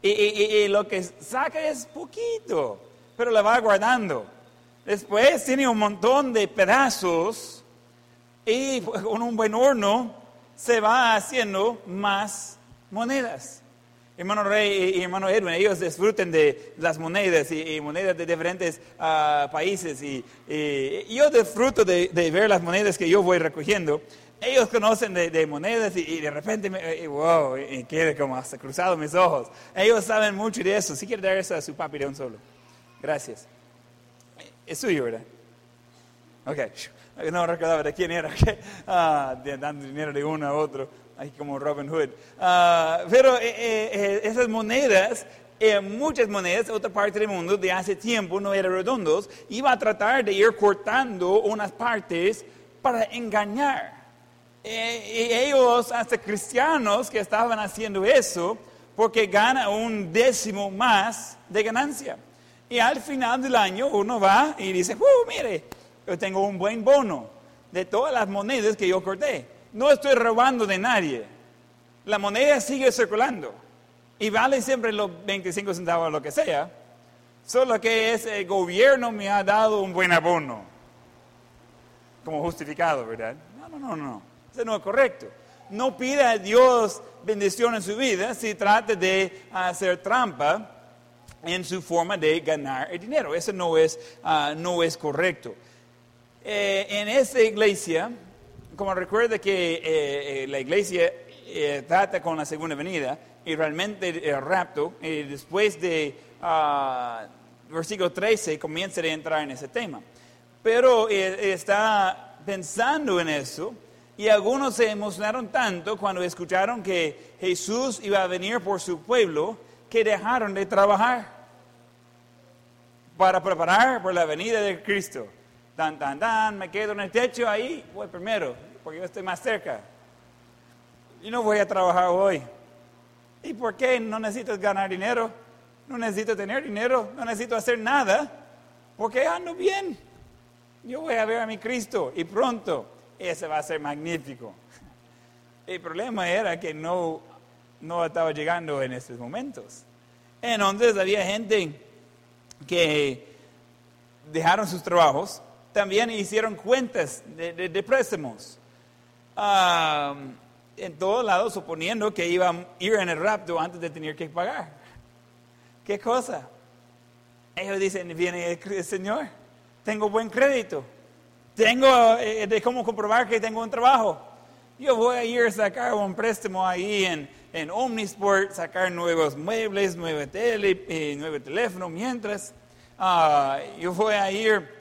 Y, y lo que saca es poquito pero la va guardando. Después tiene un montón de pedazos y con un buen horno se va haciendo más monedas. Hermano Rey y hermano Edwin, ellos disfruten de las monedas y, monedas de diferentes ah, países y, yo disfruto de, ver las monedas que yo voy recogiendo. Ellos conocen de, monedas y, de repente, me, wow, y queda como hasta cruzado mis ojos. Ellos saben mucho de eso. Si quiere dar eso a su papi de un solo. Gracias. Es suyo, ¿verdad? Ok. No recordaba de quién era. (laughs) Ah, dando dinero de uno a otro. Ahí como Robin Hood. Ah, pero eh, eh, eh, esas monedas muchas monedas otra parte del mundo de hace tiempo no eran redondos, iba a tratar de ir cortando unas partes para engañar. y ellos, hasta cristianos que estaban haciendo eso, porque gana un décimo más de ganancia. Y al final del año uno va y dice, uh, mire, yo tengo un buen bono de todas las monedas que yo corté. No estoy robando de nadie. La moneda sigue circulando y vale siempre los 25 centavos o lo que sea. Solo que ese gobierno me ha dado un buen abono. Como justificado, ¿verdad? No, no, no, no. Eso no es correcto. No pida a Dios bendición en su vida si trata de hacer trampa en su forma de ganar el dinero. Eso no es, ah, no es correcto. Eh, en esta iglesia, como recuerda que eh, eh, la iglesia eh, trata con la segunda venida y realmente el rapto, y después de ah, versículo 13 comienza a entrar en ese tema. Pero eh, está pensando en eso y algunos se emocionaron tanto cuando escucharon que Jesús iba a venir por su pueblo que dejaron de trabajar para preparar por la venida de Cristo. Tan, tan, tan, me quedo en el techo ahí, voy primero, porque yo estoy más cerca. Y no voy a trabajar hoy. ¿Y por qué no necesito ganar dinero? No necesito tener dinero, no necesito hacer nada, porque ando bien. Yo voy a ver a mi Cristo y pronto ese va a ser magnífico. El problema era que no, no estaba llegando en estos momentos. Entonces había gente que dejaron sus trabajos, también hicieron cuentas de, préstamos. En todos lados, suponiendo que iban a ir en el rapto antes de tener que pagar. ¿Qué cosa? Ellos dicen, viene el Señor, tengo buen crédito, tengo eh, de cómo comprobar que tengo un trabajo. Yo voy a ir a sacar un préstamo ahí en, en Omnisport, sacar nuevos muebles, nueva tele, eh, nuevo teléfono, mientras ah, yo voy a ir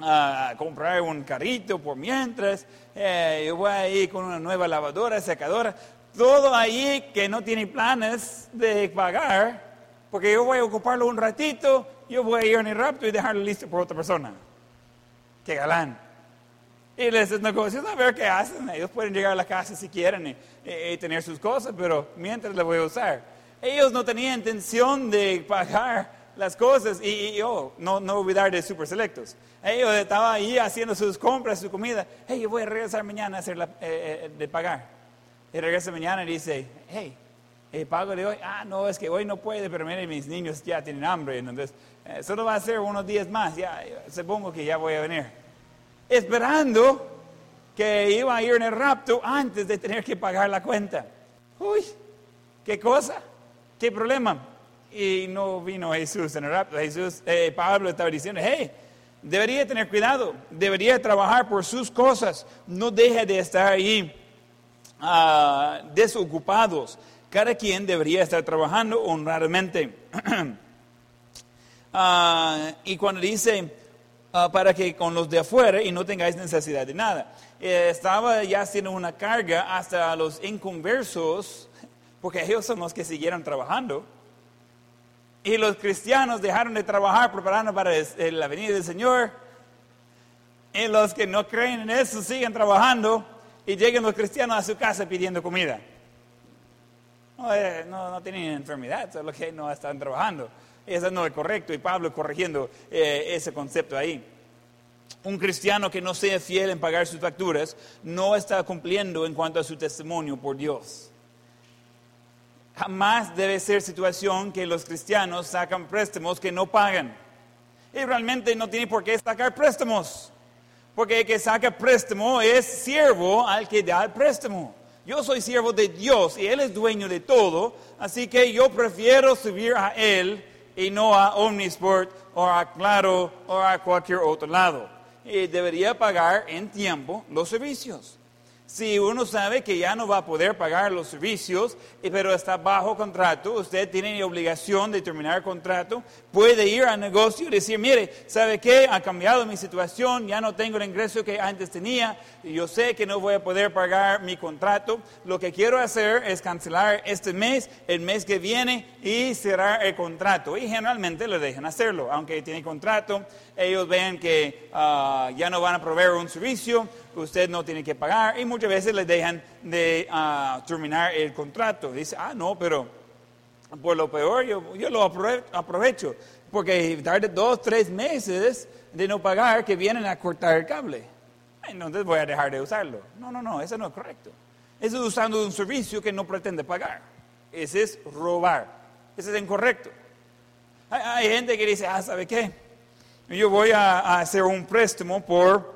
a comprar un carrito por mientras, eh, yo voy a ir con una nueva lavadora, secadora, todo ahí que no tiene planes de pagar, porque yo voy a ocuparlo un ratito, yo voy a ir en el rapto y dejarlo listo por otra persona. Qué galán. Y les negocios a ver qué hacen. Ellos pueden llegar a la casa si quieren y, tener sus cosas, pero mientras les voy a usar. Ellos no tenían intención de pagar las cosas y, yo, no, no olvidar de super selectos. Ellos estaban ahí haciendo sus compras, su comida. Hey, yo voy a regresar mañana a hacer la, eh, eh, de pagar. Y regresa mañana y dice, hey, el pago de hoy, ah, no, es que hoy no puede, pero mire, mis niños ya tienen hambre, entonces eh, solo va a ser unos días más, ya, supongo que ya voy a venir esperando que iba a ir en el rapto antes de tener que pagar la cuenta. Uy, qué cosa, qué problema. Y no vino Jesús en el rapto. Jesús, eh, Pablo estaba diciendo, hey, debería tener cuidado, debería trabajar por sus cosas, no deje de estar ahí ah, desocupados. Cada quien debería estar trabajando honradamente. (clears throat) Ah, y cuando dice, Ah, para que con los de afuera y no tengáis necesidad de nada. Eh, estaba ya haciendo una carga hasta los inconversos, porque ellos son los que siguieron trabajando. Y los cristianos dejaron de trabajar preparando para la venida del Señor. Y los que no creen en eso siguen trabajando y llegan los cristianos a su casa pidiendo comida. No, eh, no, tienen enfermedad, solo que no están trabajando. Eso no es correcto y Pablo corrigiendo eh, ese concepto ahí. Un cristiano que no sea fiel en pagar sus facturas no está cumpliendo en cuanto a su testimonio por Dios. Jamás debe ser situación que los cristianos sacan préstamos que no pagan. Y realmente no tiene por qué sacar préstamos. Porque el que saca préstamo es siervo al que da el préstamo. Yo soy siervo de Dios y Él es dueño de todo, así que yo prefiero subir a Él y no a Omnisport o a Claro o a cualquier otro lado. Y debería pagar en tiempo los servicios. Si uno sabe que ya no va a poder pagar los servicios, pero está bajo contrato, usted tiene obligación de terminar el contrato, puede ir al negocio y decir, mire, ¿sabe qué? Ha cambiado mi situación, ya no tengo el ingreso que antes tenía, yo sé que no voy a poder pagar mi contrato. Lo que quiero hacer es cancelar este mes, el mes que viene, y cerrar el contrato. Y generalmente le dejan hacerlo, aunque tiene contrato, ellos ven que ah, ya no van a proveer un servicio, usted no tiene que pagar y muchas veces le dejan de ah, terminar el contrato. Dice, ah, no, pero por lo peor yo, yo lo aprovecho porque tarde dos, tres meses de no pagar que vienen a cortar el cable. Entonces voy a dejar de usarlo. No, no, no, eso no es correcto. Eso es usando un servicio que no pretende pagar. Ese es robar. Ese es incorrecto. Hay, gente que dice, ah, ¿sabe qué? Yo voy a hacer un préstamo por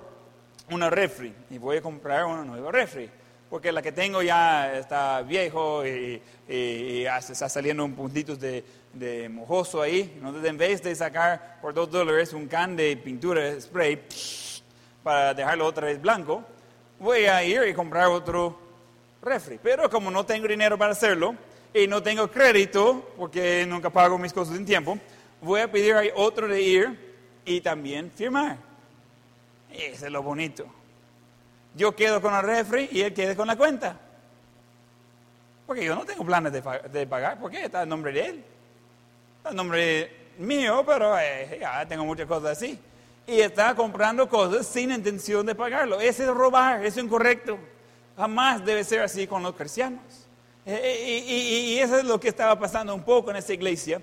una refri y voy a comprar una nueva refri. Porque la que tengo ya está viejo y, está saliendo un puntito de, de, mojoso ahí. Entonces, en vez de sacar por dos dólares un can de pintura spray para dejarlo otra vez blanco, voy a ir y comprar otro refri. Pero como no tengo dinero para hacerlo y no tengo crédito, porque nunca pago mis cosas en tiempo, voy a pedir a otro de ir y también firmar. Ese es lo bonito. Yo quedo con el refri y él quede con la cuenta. Porque yo no tengo planes de, pagar. ¿Por qué? Está en nombre de él. Está en nombre mío, pero eh, ya tengo muchas cosas así. Y está comprando cosas sin intención de pagarlo. Ese es robar, eso es incorrecto. Jamás debe ser así con los cristianos. Eh, eh, y, eso es lo que estaba pasando un poco en esta iglesia.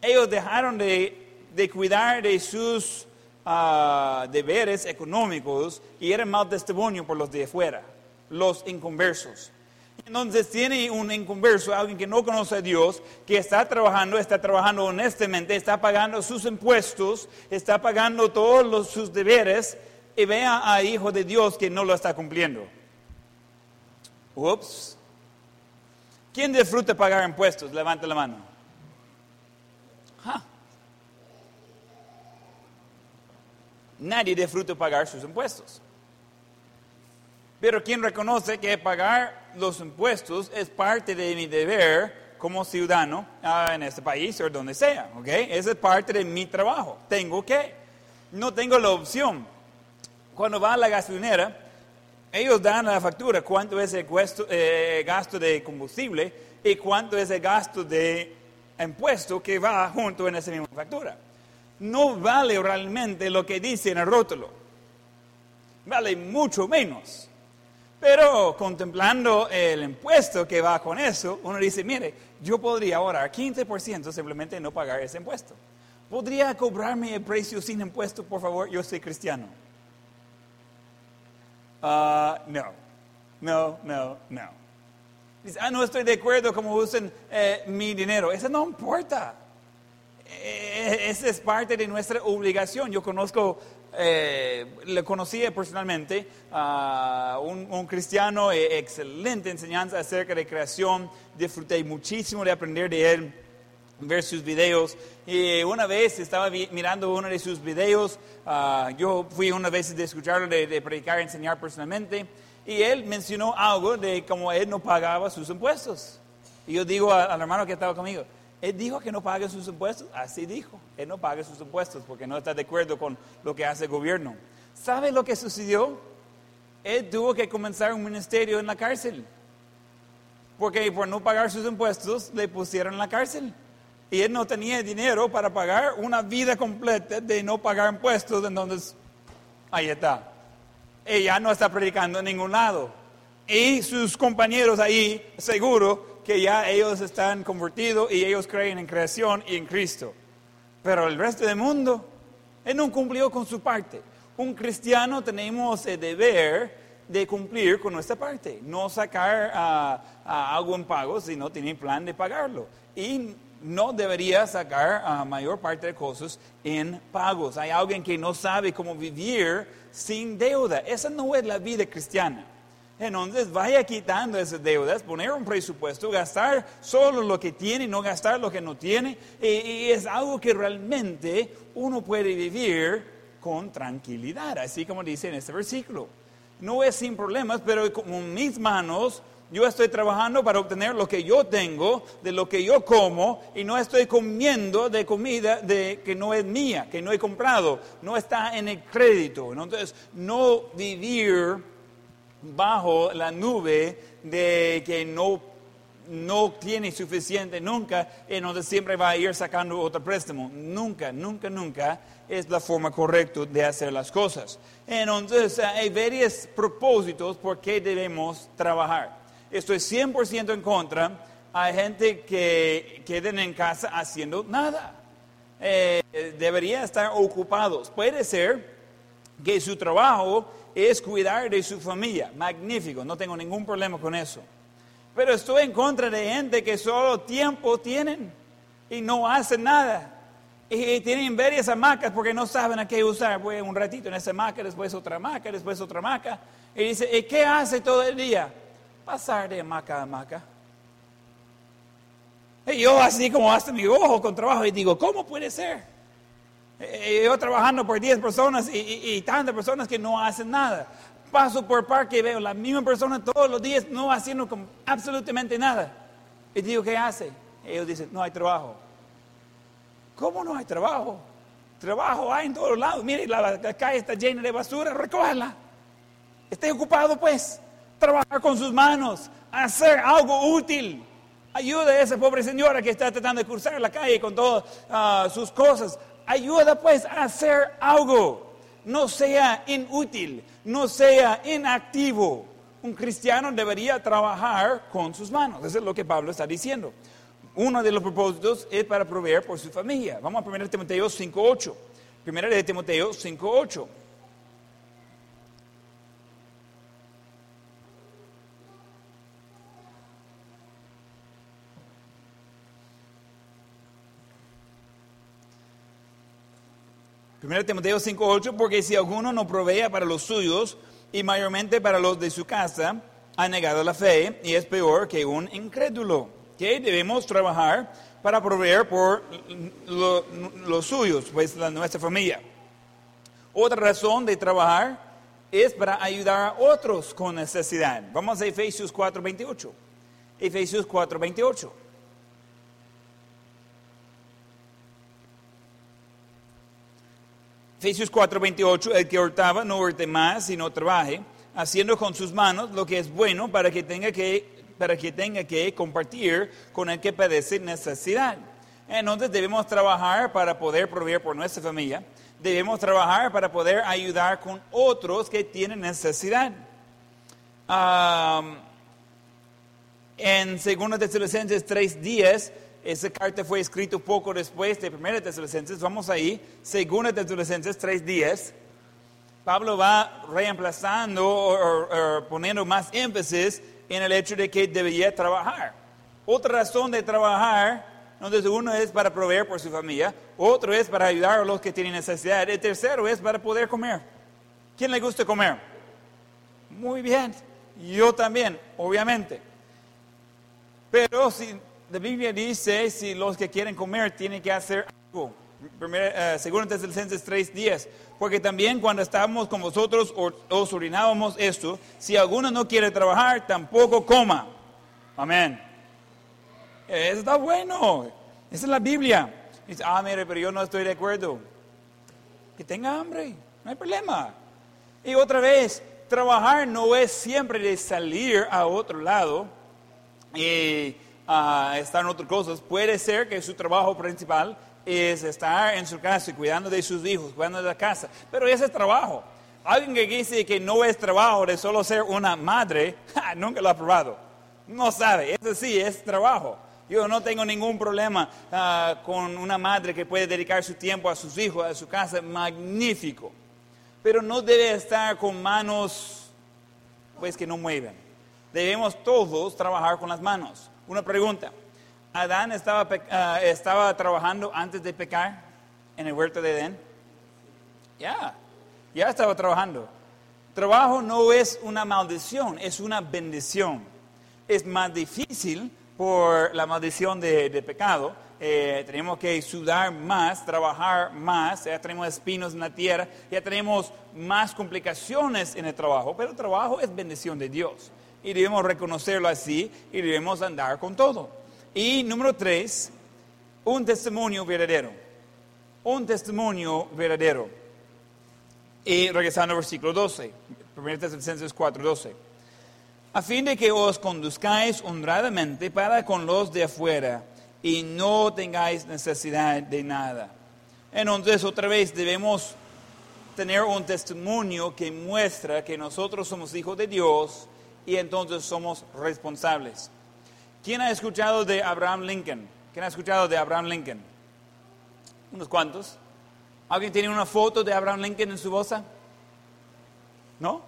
Ellos dejaron de, cuidar de sus ah, deberes económicos y eran mal testimonio por los de afuera, los inconversos. Entonces tiene un inconverso, alguien que no conoce a Dios, que está trabajando, está trabajando honestamente, está pagando sus impuestos, está pagando todos sus deberes y vea a hijo de Dios que no lo está cumpliendo. Ups. ¿Quién disfruta pagar impuestos? Levante la mano. Nadie disfruta pagar sus impuestos. Pero quien reconoce que pagar los impuestos es parte de mi deber como ciudadano ah, en este país o donde sea, ¿ok? Esa es parte de mi trabajo. Tengo que. No tengo la opción. Cuando va a la gasolinera, ellos dan la factura cuánto es el eh, gasto de combustible y cuánto es el gasto de impuesto que va junto en esa misma factura. No vale realmente lo que dice en el rótulo. Vale mucho menos. Pero contemplando el impuesto que va con eso, uno dice, mire, yo podría ahorrar 15% simplemente no pagar ese impuesto. ¿Podría cobrarme el precio sin impuesto, por favor? Yo soy cristiano. Ah, no, no, no, no. Dice, ah, no estoy de acuerdo cómo usen eh, mi dinero. Eso no importa. Eh, esa es parte de nuestra obligación. Yo conozco eh, le conocí personalmente a un, cristiano, eh, excelente enseñanza acerca de creación, disfruté muchísimo de aprender de él, ver sus videos. Y una vez estaba mirando uno de sus videos, ah, yo fui una vez de escucharlo, de, de predicar, enseñar personalmente, y él mencionó algo de cómo él no pagaba sus impuestos. Y yo digo al hermano que estaba conmigo, él dijo que no pague sus impuestos, así dijo. Él no pague sus impuestos porque no está de acuerdo con lo que hace el gobierno. ¿Sabe lo que sucedió? Él tuvo que comenzar un ministerio en la cárcel. Porque por no pagar sus impuestos le pusieron en la cárcel. Y él no tenía dinero para pagar una vida completa de no pagar impuestos. Entonces, ahí está. Ella no está predicando en ningún lado. Y sus compañeros ahí, seguro, que ya ellos están convertidos y ellos creen en creación y en Cristo. Pero el resto del mundo, él no cumplió con su parte. Un cristiano tenemos el deber de cumplir con nuestra parte, no sacar algo en pago si no tiene plan de pagarlo. Y no debería sacar a mayor parte de cosas en pagos. Hay alguien que no sabe cómo vivir sin deuda. Esa no es la vida cristiana. Entonces vaya quitando esas deudas, poner un presupuesto, gastar solo lo que tiene, no gastar lo que no tiene. Y, es algo que realmente uno puede vivir con tranquilidad, así como dice en este versículo. No es sin problemas, pero con mis manos yo estoy trabajando para obtener lo que yo tengo, de lo que yo como, y no estoy comiendo de comida de, que no es mía, que no he comprado, no está en el crédito. Entonces, no vivir bajo la nube de que no, no tiene suficiente nunca, entonces siempre va a ir sacando otro préstamo. Nunca, nunca, nunca es la forma correcta de hacer las cosas. Entonces hay varios propósitos por qué debemos trabajar. Estoy 100% en contra. Hay gente que queden en casa haciendo nada. Eh, debería estar ocupados. Puede ser que su trabajo es cuidar de su familia. Magnífico, no tengo ningún problema con eso. Pero estoy en contra de gente que solo tiempo tienen y no hacen nada. Y tienen varias hamacas porque no saben a qué usar. Voy un ratito en esa hamaca, después otra hamaca, después otra hamaca. Y dice, ¿y qué hace todo el día? Pasar de hamaca a hamaca. Y yo así como hasta mi ojo con trabajo y digo, ¿cómo puede ser? Eh, yo trabajando por 10 personas y, tantas personas que no hacen nada. paso por parque y veo la misma persona todos los días, no haciendo absolutamente nada. Y digo, ¿qué hace? Ellos dicen, no hay trabajo. ¿Cómo no hay trabajo? Trabajo hay en todos lados. Mire, la, la calle está llena de basura, recójala. Esté ocupado, pues. Trabajar con sus manos, hacer algo útil. Ayuda a esa pobre señora que está tratando de cruzar la calle con todas ah, sus cosas. Ayuda, pues, a hacer algo. No sea inútil, no sea inactivo. Un cristiano debería trabajar con sus manos. Eso es lo que Pablo está diciendo. Uno de los propósitos es para proveer por su familia. Vamos a 1 Timoteo 5.8. 1 de Timoteo 5.8. Primero Timoteo 5.8, porque si alguno no provea para los suyos y mayormente para los de su casa, ha negado la fe y es peor que un incrédulo. Que debemos trabajar para proveer por los suyos, pues nuestra familia. Otra razón de trabajar es para ayudar a otros con necesidad. Vamos a Efesios 4.28. Efesios 4.28. Efesios 4:28, el que hurtaba no hurte más, sino trabaje, haciendo con sus manos lo que es bueno para que tenga que, para que, tenga que compartir con el que padece necesidad. Entonces debemos trabajar para poder proveer por nuestra familia, debemos trabajar para poder ayudar con otros que tienen necesidad. en 2 Tesalonicenses 3:10 esa carta fue escrita poco después de 1 Tesalonicenses. Vamos ahí, 2 Tesalonicenses 3.10. Pablo va reemplazando o, poniendo más énfasis en el hecho de que debería trabajar. Otra razón de trabajar, donde uno es para proveer por su familia, otro es para ayudar a los que tienen necesidad, el tercero es para poder comer. ¿Quién le gusta comer? Muy bien, yo también, obviamente. Pero si la Biblia dice si los que quieren comer tienen que hacer algo. Primera, uh, segundo Tesalonicenses 3:10. Porque también cuando estábamos con vosotros os orinábamos esto. Si alguno no quiere trabajar, tampoco coma. Amén. Eso está bueno. Esa es la Biblia. Dice, ah, mire, pero yo no estoy de acuerdo. Que tenga hambre, no hay problema. Y otra vez, trabajar no es siempre de salir a otro lado. Y uh, estar en otras cosas. Puede ser que su trabajo principal es estar en su casa, cuidando de sus hijos, cuidando de la casa. Pero ese es trabajo. Alguien que dice que no es trabajo de solo ser una madre, (laughs) nunca lo ha probado. No sabe. Eso sí, es trabajo. Yo no tengo ningún problema uh, con una madre que puede dedicar su tiempo a sus hijos, a su casa. Magnífico. Pero no debe estar con manos pues que no mueven. Debemos todos trabajar con las manos. Una pregunta. ¿Adán estaba, ah, estaba trabajando antes de pecar en el huerto de Edén? Ya, ya estaba trabajando. Trabajo no es una maldición, es una bendición. Es más difícil por la maldición de, pecado. Eh, tenemos que sudar más, trabajar más, ya tenemos espinos en la tierra, ya tenemos más complicaciones en el trabajo, pero trabajo es bendición de Dios y debemos reconocerlo así y debemos andar con todo. Y número tres, un testimonio verdadero. Un testimonio verdadero. Y regresando al versículo 12, 1 Tesalonicenses 4, 12. A fin de que os conduzcáis honradamente para con los de afuera y no tengáis necesidad de nada. Entonces, otra vez, debemos tener un testimonio que muestra que nosotros somos hijos de Dios y entonces somos responsables. ¿Quién ha escuchado de Abraham Lincoln? ¿Quién ha escuchado de Abraham Lincoln? Unos cuantos. ¿Alguien tiene una foto de Abraham Lincoln en su bolsa? ¿No?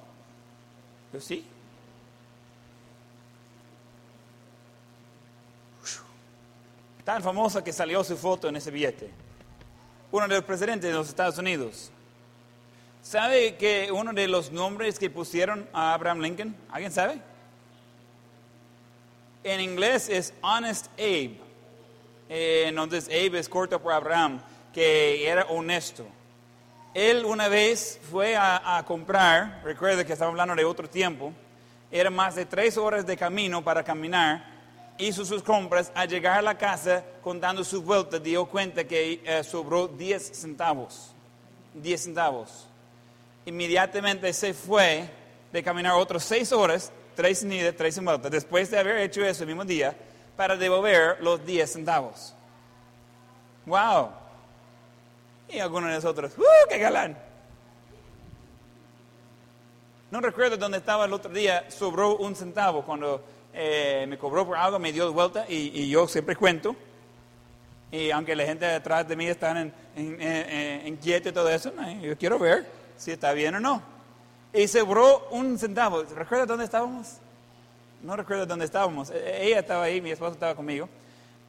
Yo sí. Tan famosa que salió su foto en ese billete. Uno de los presidentes de los Estados Unidos. ¿Sabe que uno de los nombres que pusieron a Abraham Lincoln? ¿Alguien sabe? En inglés es Honest Abe. Eh, entonces Abe es corto por Abraham, que era honesto. Él una vez fue a, comprar, recuerde que estamos hablando de otro tiempo, era más de tres horas de camino para caminar, hizo sus compras, al llegar a la casa, contando su vuelta, dio cuenta que eh, sobró 10 centavos. 10 centavos. Inmediatamente se fue de caminar otras seis horas, tres en ida, tres en vuelta, después de haber hecho eso el mismo día, para devolver los 10 centavos. ¡Wow! Y algunos de nosotros, ¡uh, qué galán! No recuerdo dónde estaba el otro día, sobró un centavo cuando eh, me cobró por algo, me dio de vuelta y, y yo siempre cuento. Y aunque la gente detrás de mí está en, en, en, y todo eso, no, yo quiero ver si está bien o no. Y sobró un centavo. ¿Recuerda dónde estábamos? No recuerdo dónde estábamos. E- e- Ella estaba ahí, mi esposo estaba conmigo.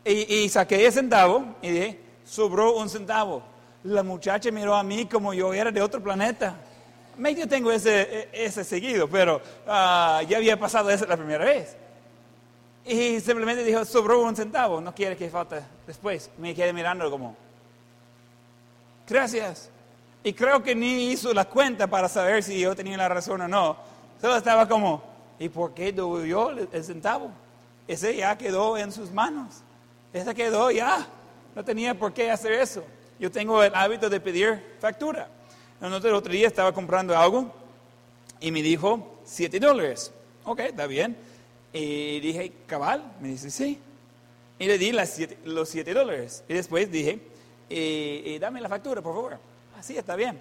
Y, y saqué el centavo y dije, sobró un centavo. La muchacha miró a mí como yo era de otro planeta. Medio tengo ese, e- ese seguido, pero ah, ya había pasado eso la primera vez. Y simplemente dijo, sobró un centavo, no quiere que falte después. Me quedé mirando como, gracias. Y creo que ni hizo la cuenta para saber si yo tenía la razón o no. Solo estaba como, ¿y por qué devolvió el el centavo? Ese ya quedó en sus manos. Ese quedó ya. No tenía por qué hacer eso. Yo tengo el hábito de pedir factura. El otro día estaba comprando algo y me dijo 7 dólares. Ok, está bien. Y dije, cabal, me dice, sí. Y le di las siete- los 7 dólares. Y después dije, eh, eh, dame la factura, por favor. Así está bien.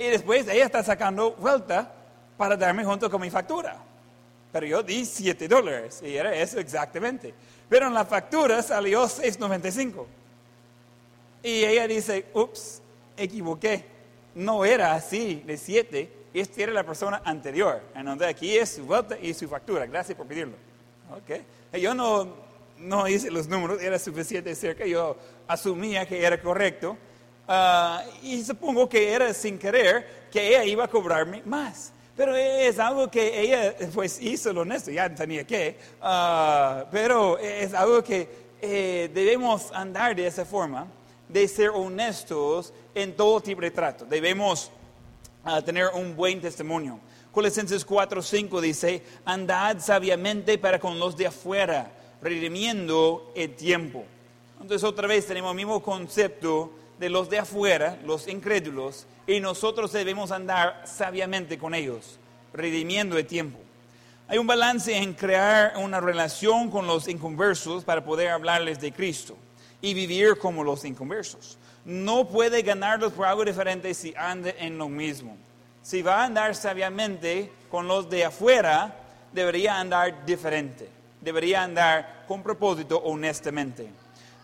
Y después ella está sacando vuelta para darme junto con mi factura. Pero yo di 7 dólares y era eso exactamente. Pero en la factura salió 6.95. Y ella dice, ups, equivoqué. No era así de 7, esta era la persona anterior. Entonces aquí es su vuelta y su factura. Gracias por pedirlo. Ok. Y Yo no, no hice los números, era suficiente cerca. Yo asumía que era correcto. Ah, y supongo que era sin querer que ella iba a cobrarme más. Pero es algo que ella pues hizo lo honesto, ya tenía que. ah, pero es algo que eh, debemos andar de esa forma, de ser honestos en todo tipo de trato. Debemos a tener un buen testimonio. Colosenses 4:5 dice, andad sabiamente para con los de afuera, redimiendo el tiempo. Entonces otra vez tenemos el mismo concepto de los de afuera, los incrédulos, y nosotros debemos andar sabiamente con ellos, redimiendo el tiempo. Hay un balance en crear una relación con los inconversos para poder hablarles de Cristo y vivir como los inconversos. No puede ganarlos por algo diferente si anda en lo mismo. Si va a andar sabiamente con los de afuera, debería andar diferente. Debería andar con propósito, honestamente.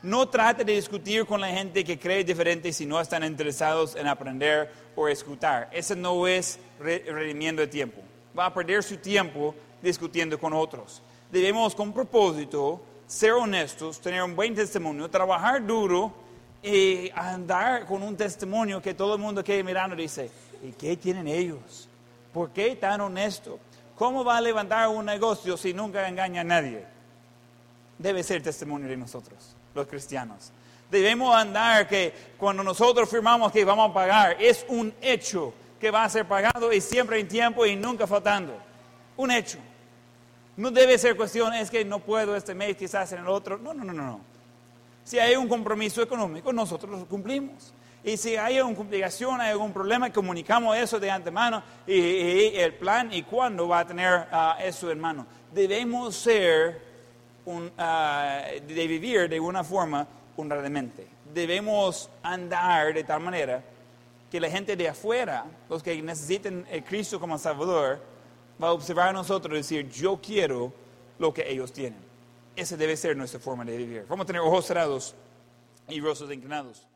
No trate de discutir con la gente que cree diferente si no están interesados en aprender o escuchar. Ese no es re- redimiendo el tiempo. Va a perder su tiempo discutiendo con otros. Debemos con propósito ser honestos, tener un buen testimonio, trabajar duro y andar con un testimonio que todo el mundo quede mirando y dice, ¿y qué tienen ellos? ¿Por qué tan honesto? ¿Cómo va a levantar un negocio si nunca engaña a nadie? debe ser testimonio de nosotros, los cristianos. Debemos andar que cuando nosotros firmamos que vamos a pagar, es un hecho que va a ser pagado y siempre en tiempo y nunca faltando. Un hecho. No debe ser cuestión, es que no puedo este mes, quizás en el otro. No, no, no, no. Si hay un compromiso económico, nosotros lo cumplimos. Y si hay una complicación, hay algún problema, comunicamos eso de antemano y, el plan y cuándo va a tener ah, eso en mano. Debemos ser ah, de vivir de una forma honradamente. Debemos andar de tal manera que la gente de afuera, los que necesiten el Cristo como Salvador, va a observar a nosotros y decir, yo quiero lo que ellos tienen. Esa debe ser nuestra forma de vivir. Vamos a tener ojos cerrados y rostros inclinados.